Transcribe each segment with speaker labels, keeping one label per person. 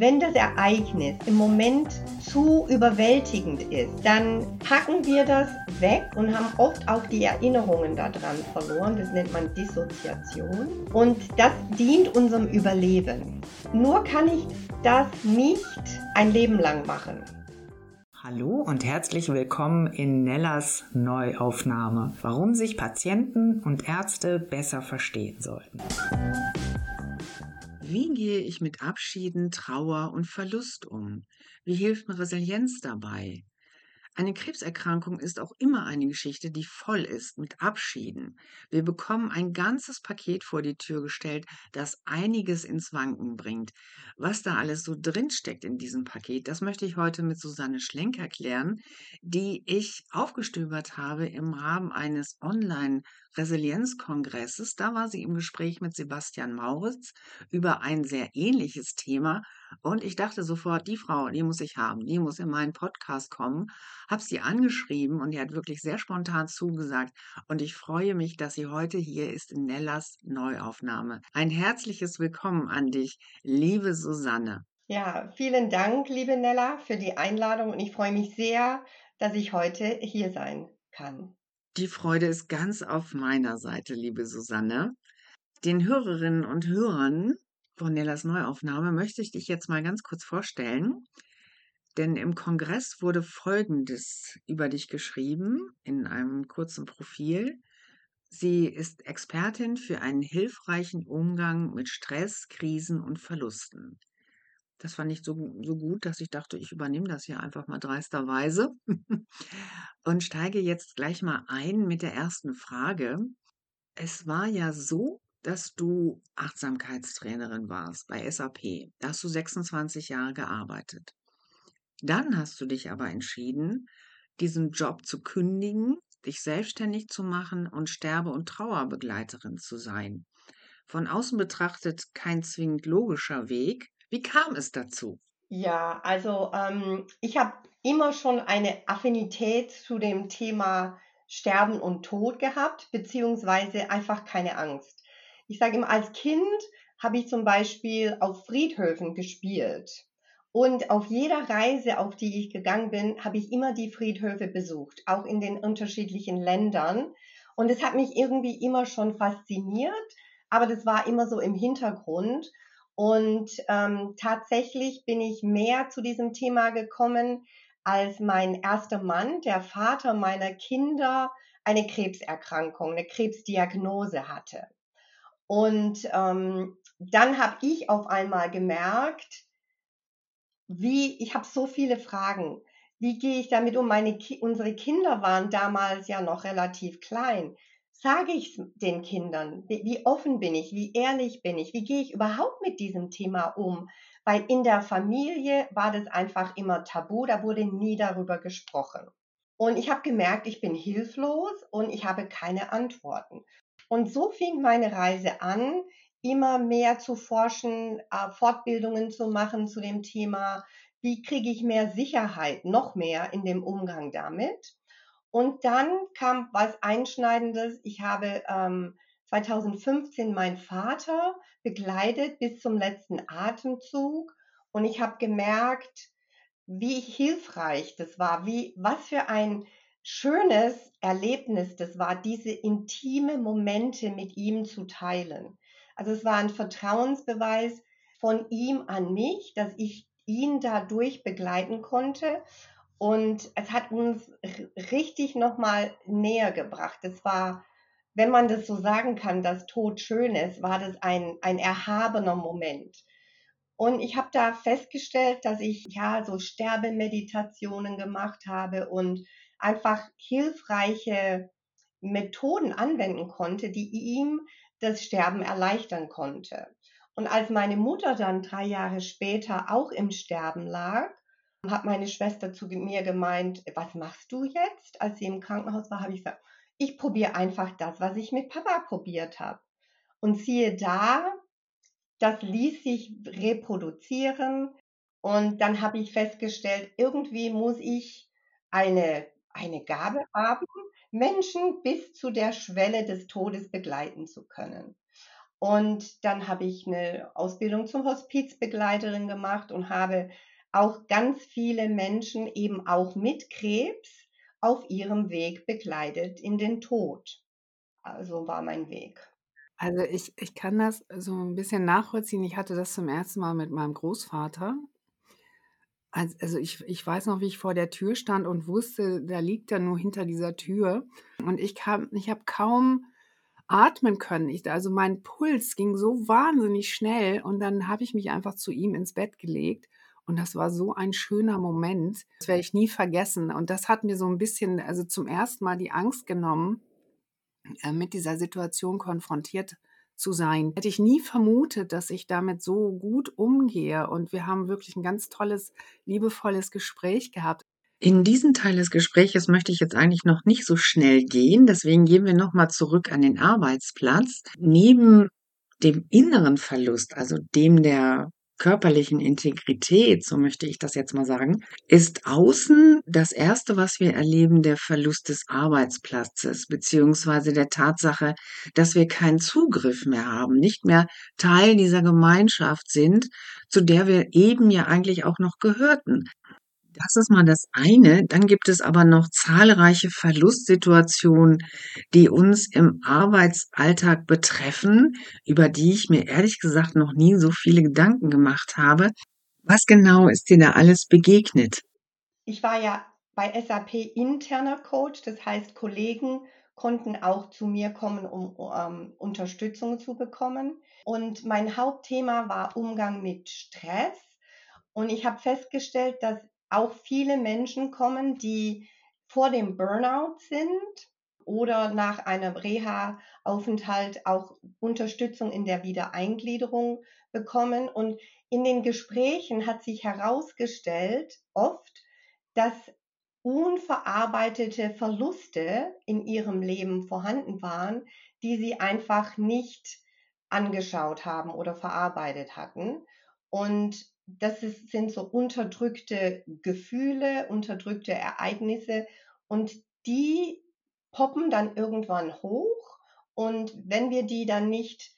Speaker 1: Wenn das Ereignis im Moment zu überwältigend ist, dann packen wir das weg und haben oft auch die Erinnerungen daran verloren. Das nennt man Dissoziation. Und das dient unserem Überleben. Nur kann ich das nicht ein Leben lang machen.
Speaker 2: Hallo und herzlich willkommen in Nellas Neuaufnahme. Warum sich Patienten und Ärzte besser verstehen sollten. Wie gehe ich mit Abschieden, Trauer und Verlust um? Wie hilft mir Resilienz dabei? Eine Krebserkrankung ist auch immer eine Geschichte, die voll ist mit Abschieden. Wir bekommen ein ganzes Paket vor die Tür gestellt, das einiges ins Wanken bringt. Was da alles so drinsteckt in diesem Paket, das möchte ich heute mit Susanne Schlenk erklären, die ich aufgestöbert habe im Rahmen eines Online- Resilienzkongresses. Da war sie im Gespräch mit Sebastian Mauritz über ein sehr ähnliches Thema. Und ich dachte sofort, die Frau, die muss ich haben, die muss in meinen Podcast kommen. Hab sie angeschrieben und die hat wirklich sehr spontan zugesagt. Und ich freue mich, dass sie heute hier ist in Nellas Neuaufnahme. Ein herzliches Willkommen an dich, liebe Susanne.
Speaker 1: Ja, vielen Dank, liebe Nella, für die Einladung und ich freue mich sehr, dass ich heute hier sein kann.
Speaker 2: Die Freude ist ganz auf meiner Seite, liebe Susanne. Den Hörerinnen und Hörern von Nellas Neuaufnahme möchte ich dich jetzt mal ganz kurz vorstellen. Denn im Kongress wurde Folgendes über dich geschrieben in einem kurzen Profil. Sie ist Expertin für einen hilfreichen Umgang mit Stress, Krisen und Verlusten. Das fand ich so, so gut, dass ich dachte, ich übernehme das hier einfach mal dreisterweise und steige jetzt gleich mal ein mit der ersten Frage. Es war ja so, dass du Achtsamkeitstrainerin warst bei SAP. Da hast du 26 Jahre gearbeitet. Dann hast du dich aber entschieden, diesen Job zu kündigen, dich selbstständig zu machen und Sterbe- und Trauerbegleiterin zu sein. Von außen betrachtet kein zwingend logischer Weg, wie kam es dazu?
Speaker 1: Ja, also ähm, ich habe immer schon eine Affinität zu dem Thema Sterben und Tod gehabt, beziehungsweise einfach keine Angst. Ich sage immer, als Kind habe ich zum Beispiel auf Friedhöfen gespielt. Und auf jeder Reise, auf die ich gegangen bin, habe ich immer die Friedhöfe besucht, auch in den unterschiedlichen Ländern. Und es hat mich irgendwie immer schon fasziniert, aber das war immer so im Hintergrund. Und ähm, tatsächlich bin ich mehr zu diesem Thema gekommen, als mein erster Mann, der Vater meiner Kinder, eine Krebserkrankung, eine Krebsdiagnose hatte. Und ähm, dann habe ich auf einmal gemerkt, wie ich habe so viele Fragen. Wie gehe ich damit um? Meine, unsere Kinder waren damals ja noch relativ klein sage ich den Kindern? Wie, wie offen bin ich? Wie ehrlich bin ich? Wie gehe ich überhaupt mit diesem Thema um? Weil in der Familie war das einfach immer tabu, da wurde nie darüber gesprochen. Und ich habe gemerkt, ich bin hilflos und ich habe keine Antworten. Und so fing meine Reise an, immer mehr zu forschen, äh, Fortbildungen zu machen zu dem Thema, wie kriege ich mehr Sicherheit, noch mehr in dem Umgang damit. Und dann kam was Einschneidendes. Ich habe ähm, 2015 meinen Vater begleitet bis zum letzten Atemzug und ich habe gemerkt, wie hilfreich das war, wie was für ein schönes Erlebnis das war, diese intime Momente mit ihm zu teilen. Also es war ein Vertrauensbeweis von ihm an mich, dass ich ihn dadurch begleiten konnte und es hat uns richtig nochmal näher gebracht. Es war, wenn man das so sagen kann, dass Tod schön ist, war das ein, ein erhabener Moment. Und ich habe da festgestellt, dass ich ja so Sterbemeditationen gemacht habe und einfach hilfreiche Methoden anwenden konnte, die ihm das Sterben erleichtern konnte. Und als meine Mutter dann drei Jahre später auch im Sterben lag, hat meine Schwester zu mir gemeint, was machst du jetzt? Als sie im Krankenhaus war, habe ich gesagt, ich probiere einfach das, was ich mit Papa probiert habe. Und siehe da, das ließ sich reproduzieren. Und dann habe ich festgestellt, irgendwie muss ich eine, eine Gabe haben, Menschen bis zu der Schwelle des Todes begleiten zu können. Und dann habe ich eine Ausbildung zum Hospizbegleiterin gemacht und habe auch ganz viele Menschen eben auch mit Krebs auf ihrem Weg begleitet in den Tod. Also war mein Weg.
Speaker 2: Also ich, ich kann das so ein bisschen nachvollziehen. Ich hatte das zum ersten Mal mit meinem Großvater. Also ich, ich weiß noch, wie ich vor der Tür stand und wusste, da liegt er nur hinter dieser Tür. Und ich kam, ich habe kaum atmen können. Ich, also mein Puls ging so wahnsinnig schnell und dann habe ich mich einfach zu ihm ins Bett gelegt. Und das war so ein schöner Moment. Das werde ich nie vergessen. Und das hat mir so ein bisschen, also zum ersten Mal die Angst genommen, äh, mit dieser Situation konfrontiert zu sein. Hätte ich nie vermutet, dass ich damit so gut umgehe. Und wir haben wirklich ein ganz tolles, liebevolles Gespräch gehabt. In diesen Teil des Gespräches möchte ich jetzt eigentlich noch nicht so schnell gehen. Deswegen gehen wir nochmal zurück an den Arbeitsplatz. Neben dem inneren Verlust, also dem der körperlichen Integrität, so möchte ich das jetzt mal sagen, ist außen das Erste, was wir erleben, der Verlust des Arbeitsplatzes, beziehungsweise der Tatsache, dass wir keinen Zugriff mehr haben, nicht mehr Teil dieser Gemeinschaft sind, zu der wir eben ja eigentlich auch noch gehörten. Das ist mal das eine. Dann gibt es aber noch zahlreiche Verlustsituationen, die uns im Arbeitsalltag betreffen, über die ich mir ehrlich gesagt noch nie so viele Gedanken gemacht habe. Was genau ist dir da alles begegnet?
Speaker 1: Ich war ja bei SAP interner Coach, das heißt Kollegen konnten auch zu mir kommen, um, ähm, Unterstützung zu bekommen. Und mein Hauptthema war Umgang mit Stress. Und ich habe festgestellt, dass auch viele Menschen kommen, die vor dem Burnout sind oder nach einem Reha-Aufenthalt auch Unterstützung in der Wiedereingliederung bekommen. Und in den Gesprächen hat sich herausgestellt oft, dass unverarbeitete Verluste in ihrem Leben vorhanden waren, die sie einfach nicht angeschaut haben oder verarbeitet hatten. Und das ist, sind so unterdrückte Gefühle, unterdrückte Ereignisse und die poppen dann irgendwann hoch und wenn wir die dann nicht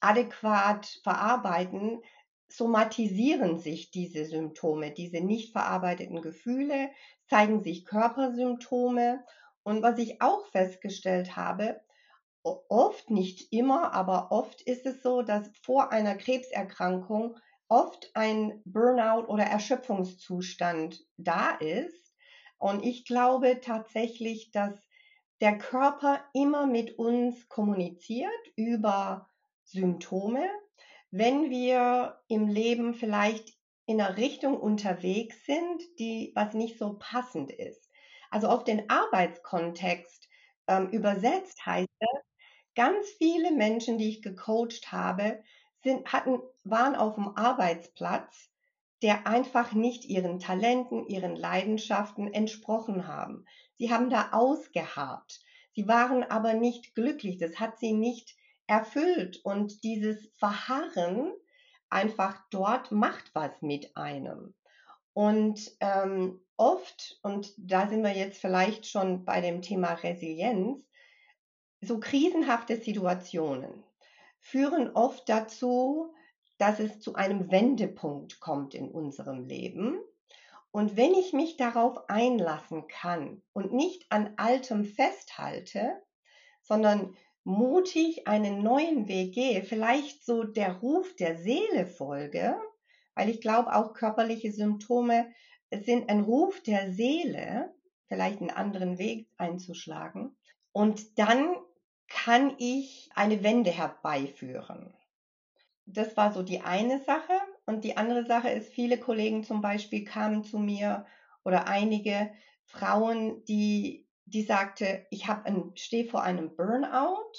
Speaker 1: adäquat verarbeiten, somatisieren sich diese Symptome, diese nicht verarbeiteten Gefühle, zeigen sich Körpersymptome und was ich auch festgestellt habe, oft, nicht immer, aber oft ist es so, dass vor einer Krebserkrankung oft ein Burnout oder Erschöpfungszustand da ist. Und ich glaube tatsächlich, dass der Körper immer mit uns kommuniziert über Symptome. Wenn wir im Leben vielleicht in einer Richtung unterwegs sind, die was nicht so passend ist. Also auf den Arbeitskontext ähm, übersetzt heißt das, ganz viele Menschen, die ich gecoacht habe, sind, hatten, waren auf dem Arbeitsplatz, der einfach nicht ihren Talenten, ihren Leidenschaften entsprochen haben. Sie haben da ausgeharrt. Sie waren aber nicht glücklich. Das hat sie nicht erfüllt. Und dieses Verharren einfach dort macht was mit einem. Und ähm, oft, und da sind wir jetzt vielleicht schon bei dem Thema Resilienz, so krisenhafte Situationen, führen oft dazu, dass es zu einem Wendepunkt kommt in unserem Leben. Und wenn ich mich darauf einlassen kann und nicht an altem festhalte, sondern mutig einen neuen Weg gehe, vielleicht so der Ruf der Seele folge, weil ich glaube, auch körperliche Symptome sind ein Ruf der Seele, vielleicht einen anderen Weg einzuschlagen. Und dann kann ich eine Wende herbeiführen. Das war so die eine Sache. Und die andere Sache ist, viele Kollegen zum Beispiel kamen zu mir oder einige Frauen, die, die sagte, ich stehe vor einem Burnout.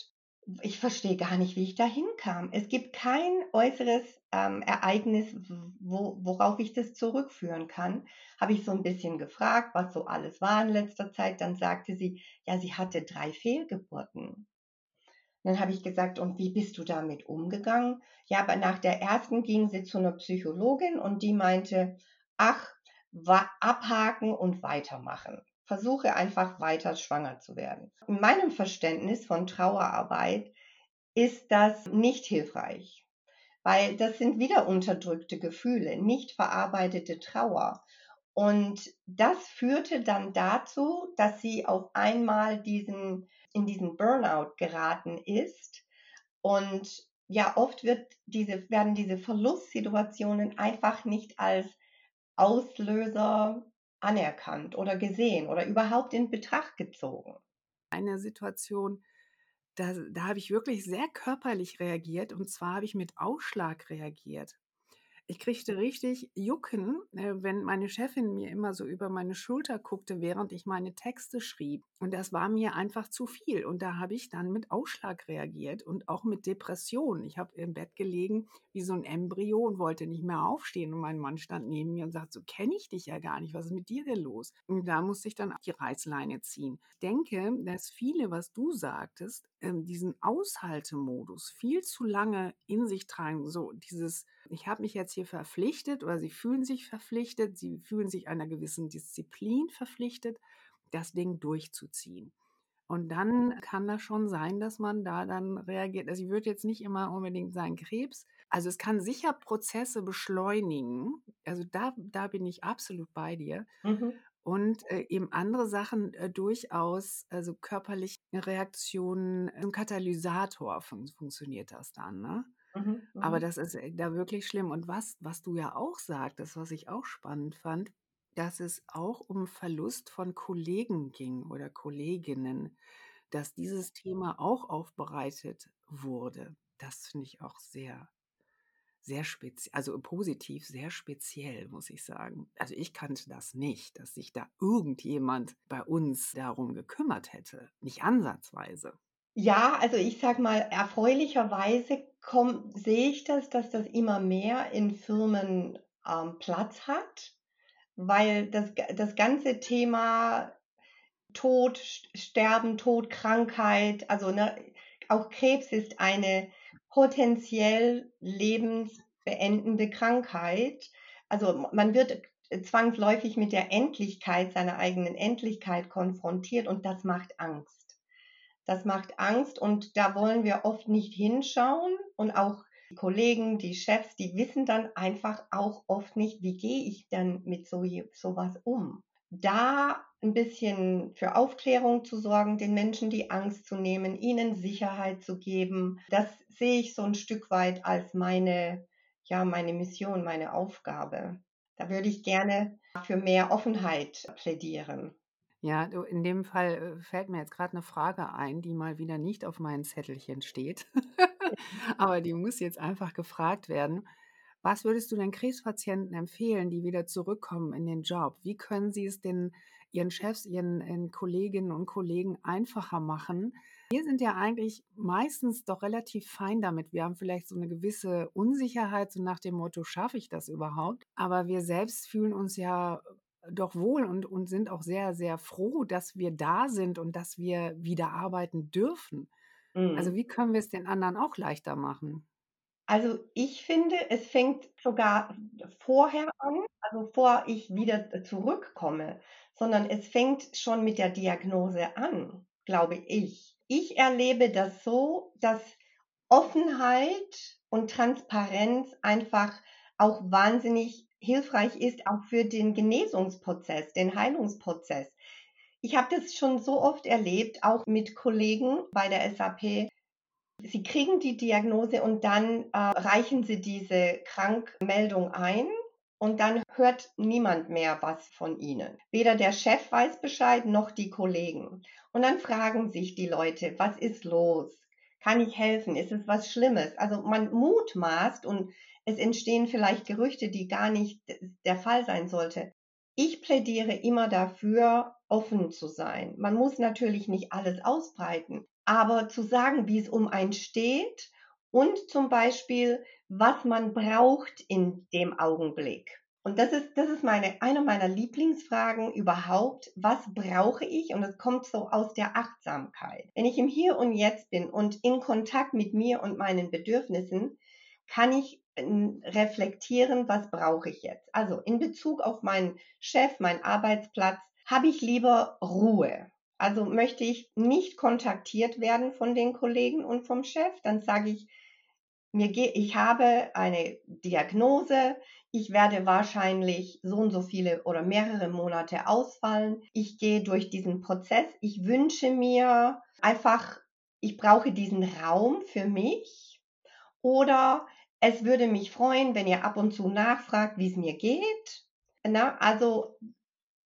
Speaker 1: Ich verstehe gar nicht, wie ich da hinkam. Es gibt kein äußeres ähm, Ereignis, wo, worauf ich das zurückführen kann. Habe ich so ein bisschen gefragt, was so alles war in letzter Zeit. Dann sagte sie, ja, sie hatte drei Fehlgeburten dann habe ich gesagt, und wie bist du damit umgegangen? Ja, aber nach der ersten ging sie zu einer Psychologin und die meinte, ach, abhaken und weitermachen. Versuche einfach weiter schwanger zu werden. In meinem Verständnis von Trauerarbeit ist das nicht hilfreich, weil das sind wieder unterdrückte Gefühle, nicht verarbeitete Trauer. Und das führte dann dazu, dass sie auf einmal diesen, in diesen Burnout geraten ist. Und ja, oft wird diese, werden diese Verlustsituationen einfach nicht als Auslöser anerkannt oder gesehen oder überhaupt in Betracht gezogen.
Speaker 3: Eine Situation, da, da habe ich wirklich sehr körperlich reagiert und zwar habe ich mit Ausschlag reagiert. Ich kriegte richtig Jucken, äh, wenn meine Chefin mir immer so über meine Schulter guckte, während ich meine Texte schrieb. Und das war mir einfach zu viel. Und da habe ich dann mit Ausschlag reagiert und auch mit Depression. Ich habe im Bett gelegen wie so ein Embryo und wollte nicht mehr aufstehen. Und mein Mann stand neben mir und sagte, so kenne ich dich ja gar nicht. Was ist mit dir denn los? Und da musste ich dann die Reißleine ziehen. Ich denke, dass viele, was du sagtest, ähm, diesen Aushaltemodus viel zu lange in sich tragen. So dieses ich habe mich jetzt hier verpflichtet oder sie fühlen sich verpflichtet, sie fühlen sich einer gewissen Disziplin verpflichtet, das Ding durchzuziehen. Und dann kann das schon sein, dass man da dann reagiert. Also ich würde jetzt nicht immer unbedingt sagen Krebs. Also es kann sicher Prozesse beschleunigen. Also da, da bin ich absolut bei dir. Mhm. Und äh, eben andere Sachen äh, durchaus, also körperliche Reaktionen, ein Katalysator fun funktioniert das dann. Ne? Mhm, Aber mhm. das ist äh, da wirklich schlimm. Und was, was du ja auch sagtest, was ich auch spannend fand, dass es auch um Verlust von Kollegen ging oder Kolleginnen, dass dieses Thema auch aufbereitet wurde. Das finde ich auch sehr, sehr speziell, also positiv, sehr speziell, muss ich sagen. Also ich kannte das nicht, dass sich da irgendjemand bei uns darum gekümmert hätte. Nicht ansatzweise.
Speaker 1: Ja, also ich sag mal, erfreulicherweise sehe ich das, dass das immer mehr in Firmen ähm, Platz hat, weil das, das ganze Thema Tod, Sterben, Tod, Krankheit, also ne, auch Krebs ist eine potenziell lebensbeendende Krankheit. Also man wird zwangsläufig mit der Endlichkeit seiner eigenen Endlichkeit konfrontiert und das macht Angst. Das macht Angst und da wollen wir oft nicht hinschauen und auch die Kollegen, die Chefs, die wissen dann einfach auch oft nicht, wie gehe ich dann mit so sowas um. Da ein bisschen für Aufklärung zu sorgen, den Menschen die Angst zu nehmen, ihnen Sicherheit zu geben, das sehe ich so ein Stück weit als meine, ja, meine Mission, meine Aufgabe. Da würde ich gerne für mehr Offenheit plädieren.
Speaker 3: Ja, in dem Fall äh, fällt mir jetzt gerade eine Frage ein, die mal wieder nicht auf meinem Zettelchen steht. Aber die muss jetzt einfach gefragt werden. Was würdest du den Krebspatienten empfehlen, die wieder zurückkommen in den Job? Wie können sie es denn ihren Chefs, ihren, ihren Kolleginnen und Kollegen einfacher machen? Wir sind ja eigentlich meistens doch relativ fein damit. Wir haben vielleicht so eine gewisse Unsicherheit, so nach dem Motto, schaffe ich das überhaupt? Aber wir selbst fühlen uns ja doch wohl und, und sind auch sehr, sehr froh, dass wir da sind und dass wir wieder arbeiten dürfen. Also mhm. Also wie können wir es den anderen auch leichter machen?
Speaker 1: Also ich finde, es fängt sogar vorher an, also vor ich wieder zurückkomme, sondern es fängt schon mit der Diagnose an, glaube ich. Ich erlebe das so, dass Offenheit und Transparenz einfach auch wahnsinnig hilfreich ist, auch für den Genesungsprozess, den Heilungsprozess. Ich habe das schon so oft erlebt, auch mit Kollegen bei der SAP. Sie kriegen die Diagnose und dann äh, reichen sie diese Krankmeldung ein und dann hört niemand mehr was von ihnen. Weder der Chef weiß Bescheid noch die Kollegen. Und dann fragen sich die Leute, was ist los? Kann ich helfen? Ist es was Schlimmes? Also man mutmaßt und es entstehen vielleicht Gerüchte, die gar nicht der Fall sein sollte. Ich plädiere immer dafür, offen zu sein. Man muss natürlich nicht alles ausbreiten, aber zu sagen, wie es um einen steht und zum Beispiel, was man braucht in dem Augenblick. Und das ist, das ist meine, eine meiner Lieblingsfragen überhaupt. Was brauche ich? Und es kommt so aus der Achtsamkeit. Wenn ich im Hier und Jetzt bin und in Kontakt mit mir und meinen Bedürfnissen, kann ich reflektieren, was brauche ich jetzt. Also in Bezug auf meinen Chef, meinen Arbeitsplatz, habe ich lieber Ruhe. Also möchte ich nicht kontaktiert werden von den Kollegen und vom Chef, dann sage ich, mir ge ich habe eine Diagnose, ich werde wahrscheinlich so und so viele oder mehrere Monate ausfallen. Ich gehe durch diesen Prozess. Ich wünsche mir einfach, ich brauche diesen Raum für mich oder es würde mich freuen, wenn ihr ab und zu nachfragt, wie es mir geht. Na, also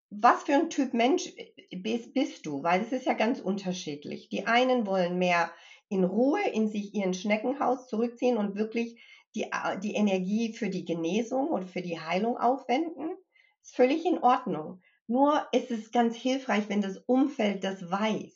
Speaker 1: was für ein Typ Mensch bist, du? Weil es ist ja ganz unterschiedlich. Die einen wollen mehr in Ruhe in sich ihren Schneckenhaus zurückziehen und wirklich die, die Energie für die Genesung und für die Heilung aufwenden. Ist völlig in Ordnung. Nur ist es ganz hilfreich, wenn das Umfeld das weiß.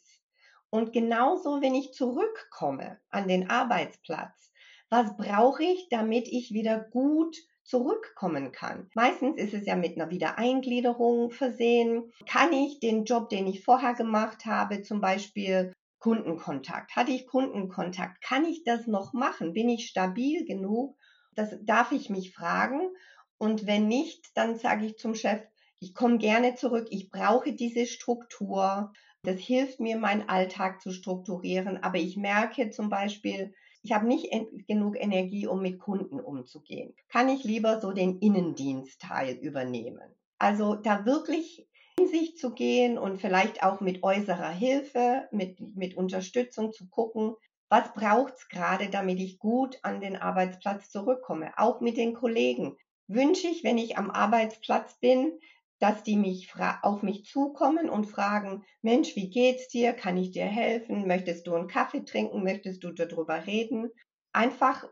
Speaker 1: Und genauso, wenn ich zurückkomme an den Arbeitsplatz, was brauche ich, damit ich wieder gut zurückkommen kann. Meistens ist es ja mit einer Wiedereingliederung versehen. Kann ich den Job, den ich vorher gemacht habe, zum Beispiel Kundenkontakt? Hatte ich Kundenkontakt? Kann ich das noch machen? Bin ich stabil genug? Das darf ich mich fragen. Und wenn nicht, dann sage ich zum Chef, ich komme gerne zurück. Ich brauche diese Struktur. Das hilft mir, meinen Alltag zu strukturieren. Aber ich merke zum Beispiel, ich habe nicht genug Energie, um mit Kunden umzugehen. Kann ich lieber so den Innendienstteil übernehmen? Also da wirklich in sich zu gehen und vielleicht auch mit äußerer Hilfe, mit, mit Unterstützung zu gucken, was braucht es gerade, damit ich gut an den Arbeitsplatz zurückkomme, auch mit den Kollegen. Wünsche ich, wenn ich am Arbeitsplatz bin, dass die mich auf mich zukommen und fragen, Mensch, wie geht's dir? Kann ich dir helfen? Möchtest du einen Kaffee trinken? Möchtest du darüber reden? Einfach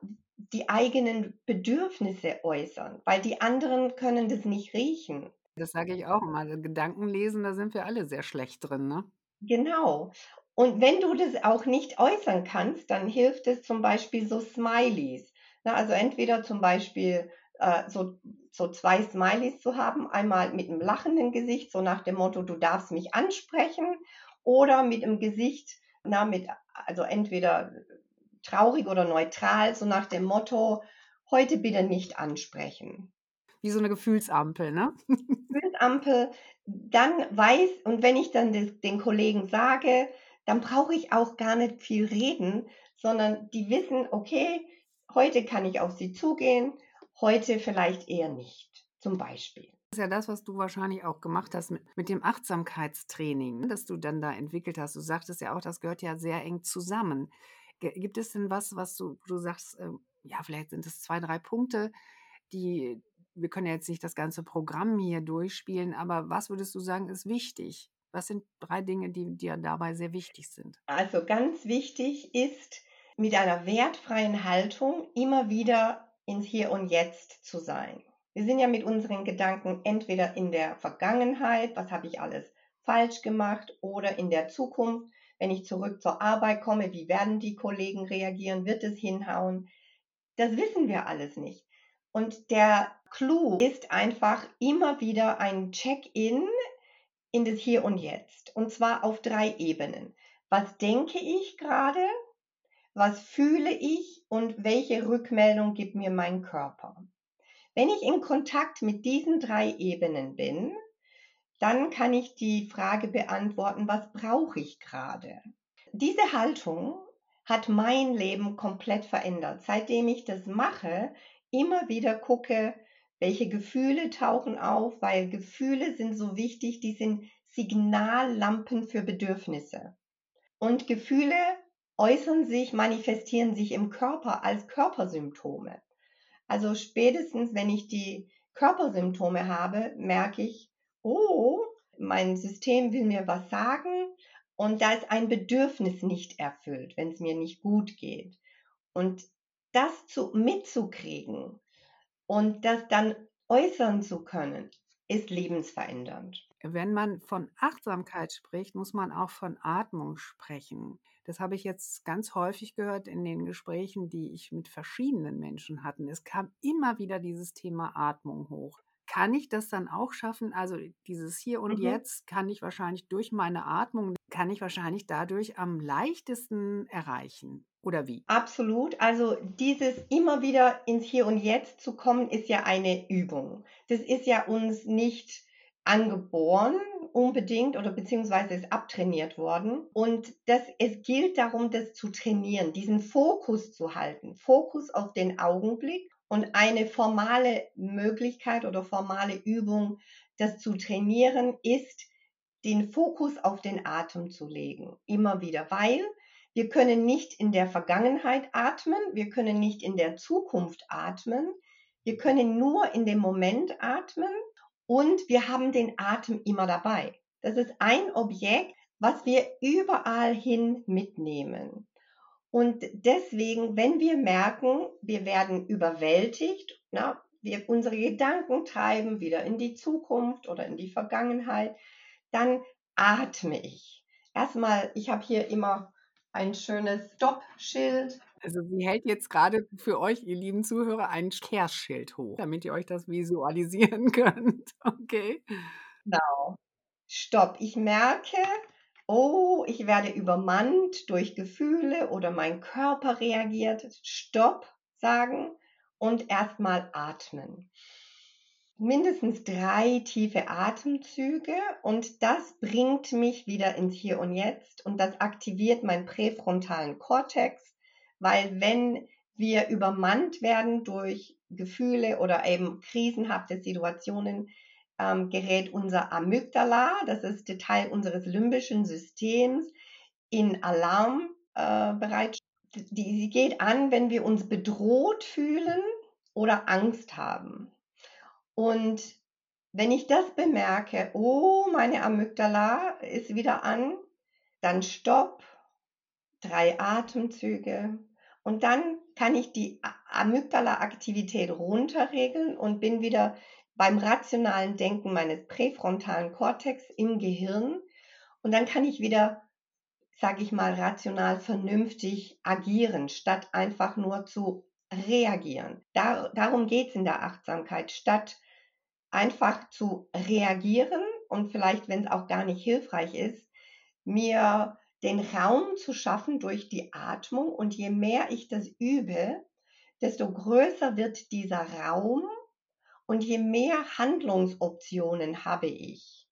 Speaker 1: die eigenen Bedürfnisse äußern, weil die anderen können das nicht riechen.
Speaker 3: Das sage ich auch immer. Also Gedanken lesen, da sind wir alle sehr schlecht drin, ne?
Speaker 1: Genau. Und wenn du das auch nicht äußern kannst, dann hilft es zum Beispiel so Smileys. Na, also entweder zum Beispiel äh, so, so zwei Smileys zu haben, einmal mit einem lachenden Gesicht, so nach dem Motto, du darfst mich ansprechen, oder mit einem Gesicht, na, mit, also entweder traurig oder neutral, so nach dem Motto, heute bitte nicht ansprechen.
Speaker 3: Wie so eine Gefühlsampel, ne?
Speaker 1: Gefühlsampel, dann weiß, und wenn ich dann des, den Kollegen sage, dann brauche ich auch gar nicht viel reden, sondern die wissen, okay, heute kann ich auf sie zugehen, heute vielleicht eher nicht, zum Beispiel.
Speaker 3: Das ist ja das, was du wahrscheinlich auch gemacht hast mit, mit dem Achtsamkeitstraining, ne, das du dann da entwickelt hast. Du sagtest ja auch, das gehört ja sehr eng zusammen. Gibt es denn was, was du, du sagst, äh, ja, vielleicht sind es zwei, drei Punkte, die, wir können ja jetzt nicht das ganze Programm hier durchspielen, aber was würdest du sagen, ist wichtig? Was sind drei Dinge, die dir dabei sehr wichtig sind?
Speaker 1: Also ganz wichtig ist, mit einer wertfreien Haltung immer wieder ins Hier und Jetzt zu sein. Wir sind ja mit unseren Gedanken entweder in der Vergangenheit, was habe ich alles falsch gemacht, oder in der Zukunft, wenn ich zurück zur Arbeit komme, wie werden die Kollegen reagieren, wird es hinhauen? Das wissen wir alles nicht. Und der Clou ist einfach immer wieder ein Check-in in das Hier und Jetzt. Und zwar auf drei Ebenen. Was denke ich gerade? Was fühle ich und welche Rückmeldung gibt mir mein Körper. Wenn ich in Kontakt mit diesen drei Ebenen bin, dann kann ich die Frage beantworten, was brauche ich gerade? Diese Haltung hat mein Leben komplett verändert. Seitdem ich das mache, immer wieder gucke, welche Gefühle tauchen auf, weil Gefühle sind so wichtig, die sind Signallampen für Bedürfnisse. Und Gefühle äußern sich, manifestieren sich im Körper als Körpersymptome. Also spätestens, wenn ich die Körpersymptome habe, merke ich, oh, mein System will mir was sagen und da ist ein Bedürfnis nicht erfüllt, wenn es mir nicht gut geht. Und das zu, mitzukriegen und das dann äußern zu können, ist lebensverändernd.
Speaker 3: Wenn man von Achtsamkeit spricht, muss man auch von Atmung sprechen. Das habe ich jetzt ganz häufig gehört in den Gesprächen, die ich mit verschiedenen Menschen hatte. Es kam immer wieder dieses Thema Atmung hoch. Kann ich das dann auch schaffen? Also dieses Hier und mhm. Jetzt kann ich wahrscheinlich durch meine Atmung, kann ich wahrscheinlich dadurch am leichtesten erreichen. Oder wie?
Speaker 1: Absolut. Also dieses immer wieder ins Hier und Jetzt zu kommen, ist ja eine Übung. Das ist ja uns nicht angeboren. Unbedingt oder beziehungsweise ist abtrainiert worden. Und das, es gilt darum, das zu trainieren, diesen Fokus zu halten. Fokus auf den Augenblick und eine formale Möglichkeit oder formale Übung, das zu trainieren, ist, den Fokus auf den Atem zu legen. Immer wieder, weil wir können nicht in der Vergangenheit atmen, wir können nicht in der Zukunft atmen, wir können nur in dem Moment atmen und wir haben den Atem immer dabei. Das ist ein Objekt, was wir überall hin mitnehmen. Und deswegen, wenn wir merken, wir werden überwältigt, na, wir unsere Gedanken treiben wieder in die Zukunft oder in die Vergangenheit, dann atme ich. Erstmal, ich habe hier immer ein schönes Stoppschild.
Speaker 2: Also sie hält jetzt gerade für euch, ihr lieben Zuhörer, ein Kehrschild hoch, damit ihr euch das visualisieren könnt. Okay.
Speaker 1: Genau. Stopp. Ich merke, oh, ich werde übermannt durch Gefühle oder mein Körper reagiert. Stopp sagen und erstmal atmen. Mindestens drei tiefe Atemzüge und das bringt mich wieder ins Hier und Jetzt und das aktiviert meinen präfrontalen Kortex, weil wenn wir übermannt werden durch Gefühle oder eben krisenhafte Situationen, ähm, gerät unser Amygdala, das ist der Teil unseres limbischen Systems, in Alarmbereitschaft. Äh, die, sie geht an, wenn wir uns bedroht fühlen oder Angst haben. Und wenn ich das bemerke, oh, meine Amygdala ist wieder an, dann stopp, drei Atemzüge und dann kann ich die Amygdala-Aktivität runterregeln und bin wieder beim rationalen Denken meines präfrontalen Kortex im Gehirn. Und dann kann ich wieder, sage ich mal, rational vernünftig agieren, statt einfach nur zu reagieren. Dar darum geht es in der Achtsamkeit, statt einfach zu reagieren und vielleicht, wenn es auch gar nicht hilfreich ist, mir den Raum zu schaffen durch die Atmung. Und je mehr ich das übe, desto größer wird dieser Raum und je mehr Handlungsoptionen habe ich.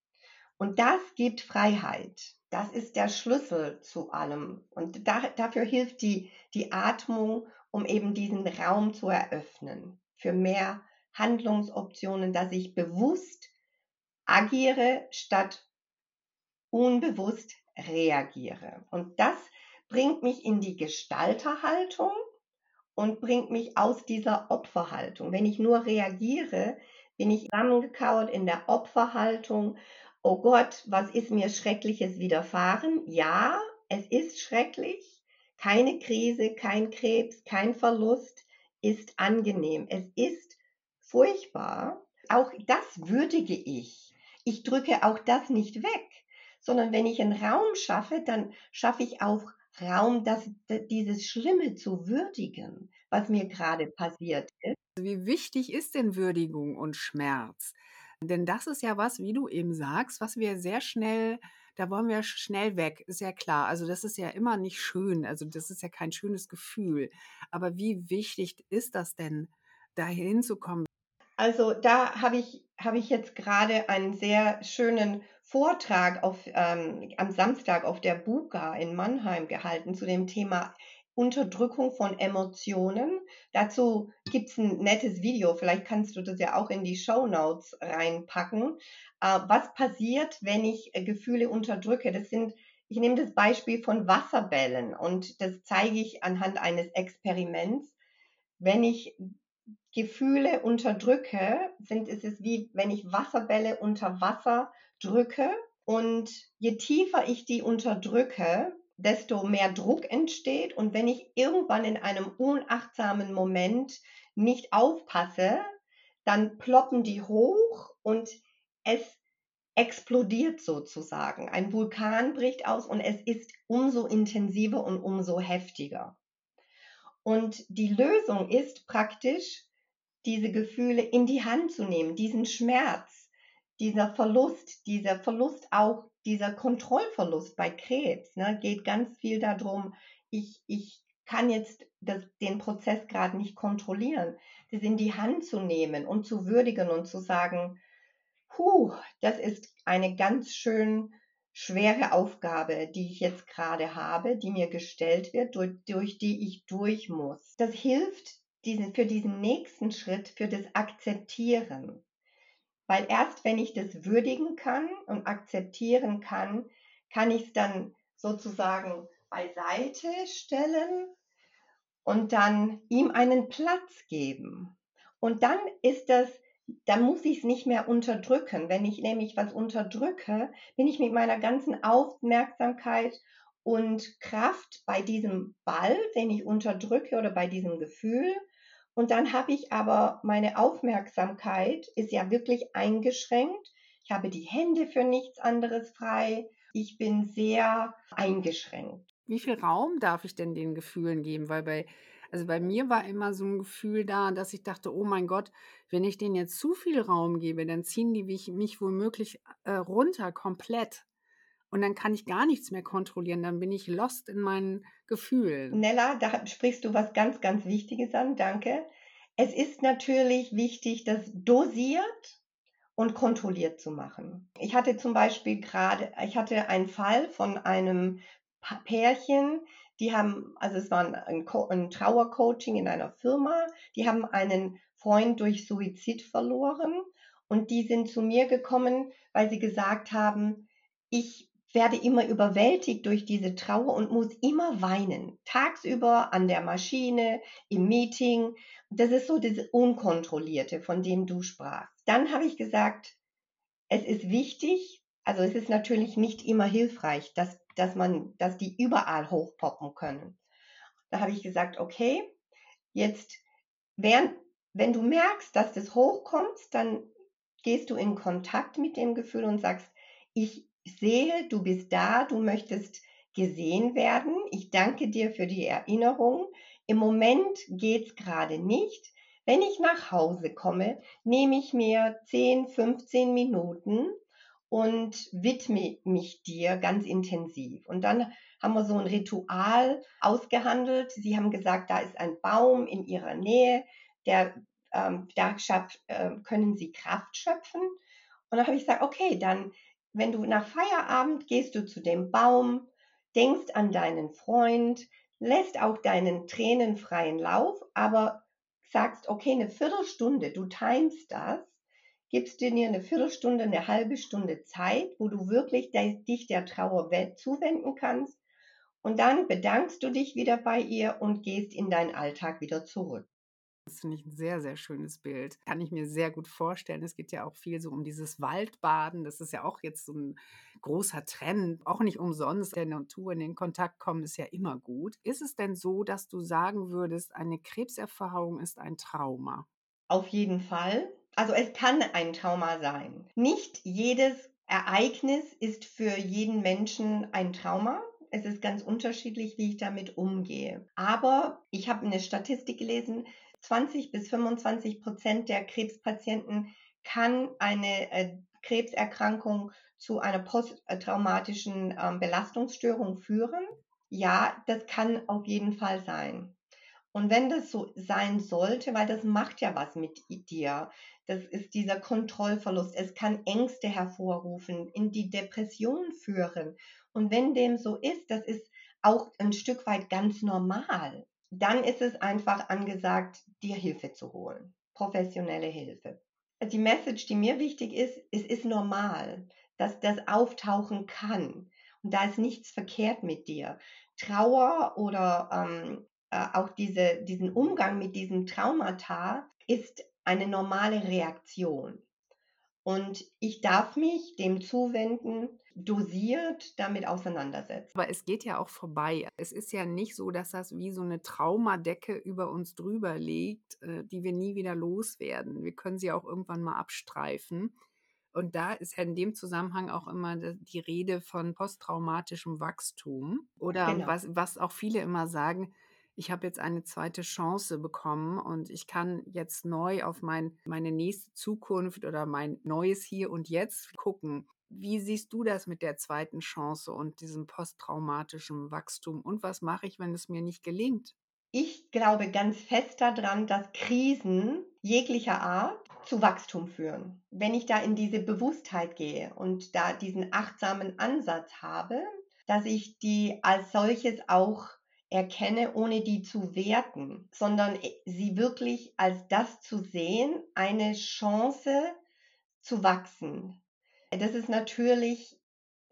Speaker 1: Und das gibt Freiheit. Das ist der Schlüssel zu allem. Und da, dafür hilft die, die Atmung, um eben diesen Raum zu eröffnen. Für mehr Handlungsoptionen, dass ich bewusst agiere statt unbewusst reagiere. Und das bringt mich in die Gestalterhaltung und bringt mich aus dieser Opferhaltung. Wenn ich nur reagiere, bin ich zusammengekauert in der Opferhaltung. Oh Gott, was ist mir Schreckliches widerfahren? Ja, es ist schrecklich. Keine Krise, kein Krebs, kein Verlust ist angenehm. Es ist furchtbar. Auch das würdige ich. Ich drücke auch das nicht weg, sondern wenn ich einen Raum schaffe, dann schaffe ich auch Raum, das, dieses Schlimme zu würdigen, was mir gerade passiert ist.
Speaker 2: Wie wichtig ist denn Würdigung und Schmerz? Denn das ist ja was, wie du eben sagst, was wir sehr schnell, da wollen wir schnell weg, ist ja klar. Also das ist ja immer nicht schön, also das ist ja kein schönes Gefühl. Aber wie wichtig ist das denn, dahin zu kommen?
Speaker 1: Also da habe ich, habe ich jetzt gerade einen sehr schönen Vortrag auf, ähm, am Samstag auf der Buka in Mannheim gehalten zu dem Thema Unterdrückung von Emotionen. Dazu gibt es ein nettes Video, vielleicht kannst du das ja auch in die Show Notes reinpacken. Äh, was passiert, wenn ich äh, Gefühle unterdrücke? Das sind, ich nehme das Beispiel von Wasserbällen und das zeige ich anhand eines Experiments. Wenn ich Gefühle unterdrücke, sind, ist es wie wenn ich Wasserbälle unter Wasser drücke. Und je tiefer ich die unterdrücke, desto mehr Druck entsteht. Und wenn ich irgendwann in einem unachtsamen Moment nicht aufpasse, dann ploppen die hoch und es explodiert sozusagen. Ein Vulkan bricht aus und es ist umso intensiver und umso heftiger. Und die Lösung ist praktisch, diese Gefühle in die Hand zu nehmen, diesen Schmerz, dieser Verlust, dieser Verlust auch, dieser Kontrollverlust bei Krebs, ne, geht ganz viel darum, ich, ich kann jetzt das, den Prozess gerade nicht kontrollieren, das in die Hand zu nehmen und zu würdigen und zu sagen, Puh, das ist eine ganz schön schwere Aufgabe, die ich jetzt gerade habe, die mir gestellt wird, durch, durch die ich durch muss. Das hilft diesen, für diesen nächsten Schritt, für das Akzeptieren. Weil erst wenn ich das würdigen kann und akzeptieren kann, kann ich es dann sozusagen beiseite stellen und dann ihm einen Platz geben. Und dann ist das, dann muss ich es nicht mehr unterdrücken. Wenn ich nämlich was unterdrücke, bin ich mit meiner ganzen Aufmerksamkeit und Kraft bei diesem Ball, den ich unterdrücke oder bei diesem Gefühl. Und dann habe ich aber meine Aufmerksamkeit ist ja wirklich eingeschränkt. Ich habe die Hände für nichts anderes frei. Ich bin sehr eingeschränkt.
Speaker 3: Wie viel Raum darf ich denn den Gefühlen geben? Weil bei, also bei mir war immer so ein Gefühl da, dass ich dachte, oh mein Gott, wenn ich denen jetzt zu viel Raum gebe, dann ziehen die mich, womöglich äh, runter komplett. Und dann kann ich gar nichts mehr kontrollieren. Dann bin ich lost in meinen Gefühlen.
Speaker 1: Nella, da sprichst du was ganz, ganz Wichtiges an. Danke. Es ist natürlich wichtig, das dosiert und kontrolliert zu machen. Ich hatte zum Beispiel gerade, ich hatte einen Fall von einem Pärchen, die haben, also es war ein, ein Trauercoaching in einer Firma, die haben einen Freund durch Suizid verloren und die sind zu mir gekommen, weil sie gesagt haben, ich werde immer überwältigt durch diese Trauer und muss immer weinen. Tagsüber an der Maschine, im Meeting. Das ist so das Unkontrollierte, von dem du sprachst. Dann habe ich gesagt, es ist wichtig, also es ist natürlich nicht immer hilfreich, dass, dass man, dass die überall hochpoppen können. Da habe ich gesagt, okay, jetzt, während, wenn du merkst, dass das hochkommt, dann gehst du in Kontakt mit dem Gefühl und sagst, ich sehe, du bist da, du möchtest gesehen werden. Ich danke dir für die Erinnerung. Im Moment geht's gerade nicht. Wenn ich nach Hause komme, nehme ich mir 10, 15 Minuten und widme mich dir ganz intensiv. Und dann haben wir so ein Ritual ausgehandelt. Sie haben gesagt, da ist ein Baum in ihrer Nähe, der, ähm, da schafft, äh, können Sie Kraft schöpfen. Und dann habe ich gesagt, okay, dann, wenn du nach Feierabend gehst du zu dem Baum, denkst an deinen Freund, lässt auch deinen Tränen freien Lauf, aber sagst, okay, eine Viertelstunde, du timest das gibst dir eine Viertelstunde, eine halbe Stunde Zeit, wo du wirklich dich der Trauer zuwenden kannst. Und dann bedankst du dich wieder bei ihr und gehst in deinen Alltag wieder zurück.
Speaker 3: Das finde ich ein sehr, sehr schönes Bild. Kann ich mir sehr gut vorstellen. Es geht ja auch viel so um dieses Waldbaden. Das ist ja auch jetzt so ein großer Trend. Auch nicht umsonst. Der Natur in den Kontakt kommen ist ja immer gut. Ist es denn so, dass du sagen würdest, eine Krebserfahrung ist ein Trauma?
Speaker 1: Auf jeden Fall. Also es kann ein Trauma sein. Nicht jedes Ereignis ist für jeden Menschen ein Trauma. Es ist ganz unterschiedlich, wie ich damit umgehe. Aber ich habe eine Statistik gelesen, 20 bis 25 Prozent der Krebspatienten kann eine äh, Krebserkrankung zu einer posttraumatischen äh, Belastungsstörung führen. Ja, das kann auf jeden Fall sein. Und wenn das so sein sollte, weil das macht ja was mit dir, das ist dieser Kontrollverlust. Es kann Ängste hervorrufen, in die Depression führen. Und wenn dem so ist, das ist auch ein Stück weit ganz normal. Dann ist es einfach angesagt, dir Hilfe zu holen. Professionelle Hilfe. Die Message, die mir wichtig ist, es ist normal, dass das auftauchen kann. Und da ist nichts verkehrt mit dir. Trauer oder ähm, äh, auch diese, diesen Umgang mit diesem Traumata ist eine normale Reaktion. Und ich darf mich dem zuwenden, dosiert damit auseinandersetzen.
Speaker 3: Aber es geht ja auch vorbei. Es ist ja nicht so, dass das wie so eine Traumadecke über uns drüber liegt, äh, die wir nie wieder loswerden. Wir können sie auch irgendwann mal abstreifen. Und da ist ja in dem Zusammenhang auch immer die Rede von posttraumatischem Wachstum. Oder genau. was, was auch viele immer sagen, ich habe jetzt eine zweite Chance bekommen und ich kann jetzt neu auf mein, meine nächste Zukunft oder mein neues Hier und Jetzt gucken. Wie siehst du das mit der zweiten Chance und diesem posttraumatischen Wachstum? Und was mache ich, wenn es mir nicht gelingt?
Speaker 1: Ich glaube ganz fest daran, dass Krisen jeglicher Art zu Wachstum führen. Wenn ich da in diese Bewusstheit gehe und da diesen achtsamen Ansatz habe, dass ich die als solches auch erkenne, ohne die zu werten, sondern sie wirklich als das zu sehen, eine Chance zu wachsen. Das ist natürlich,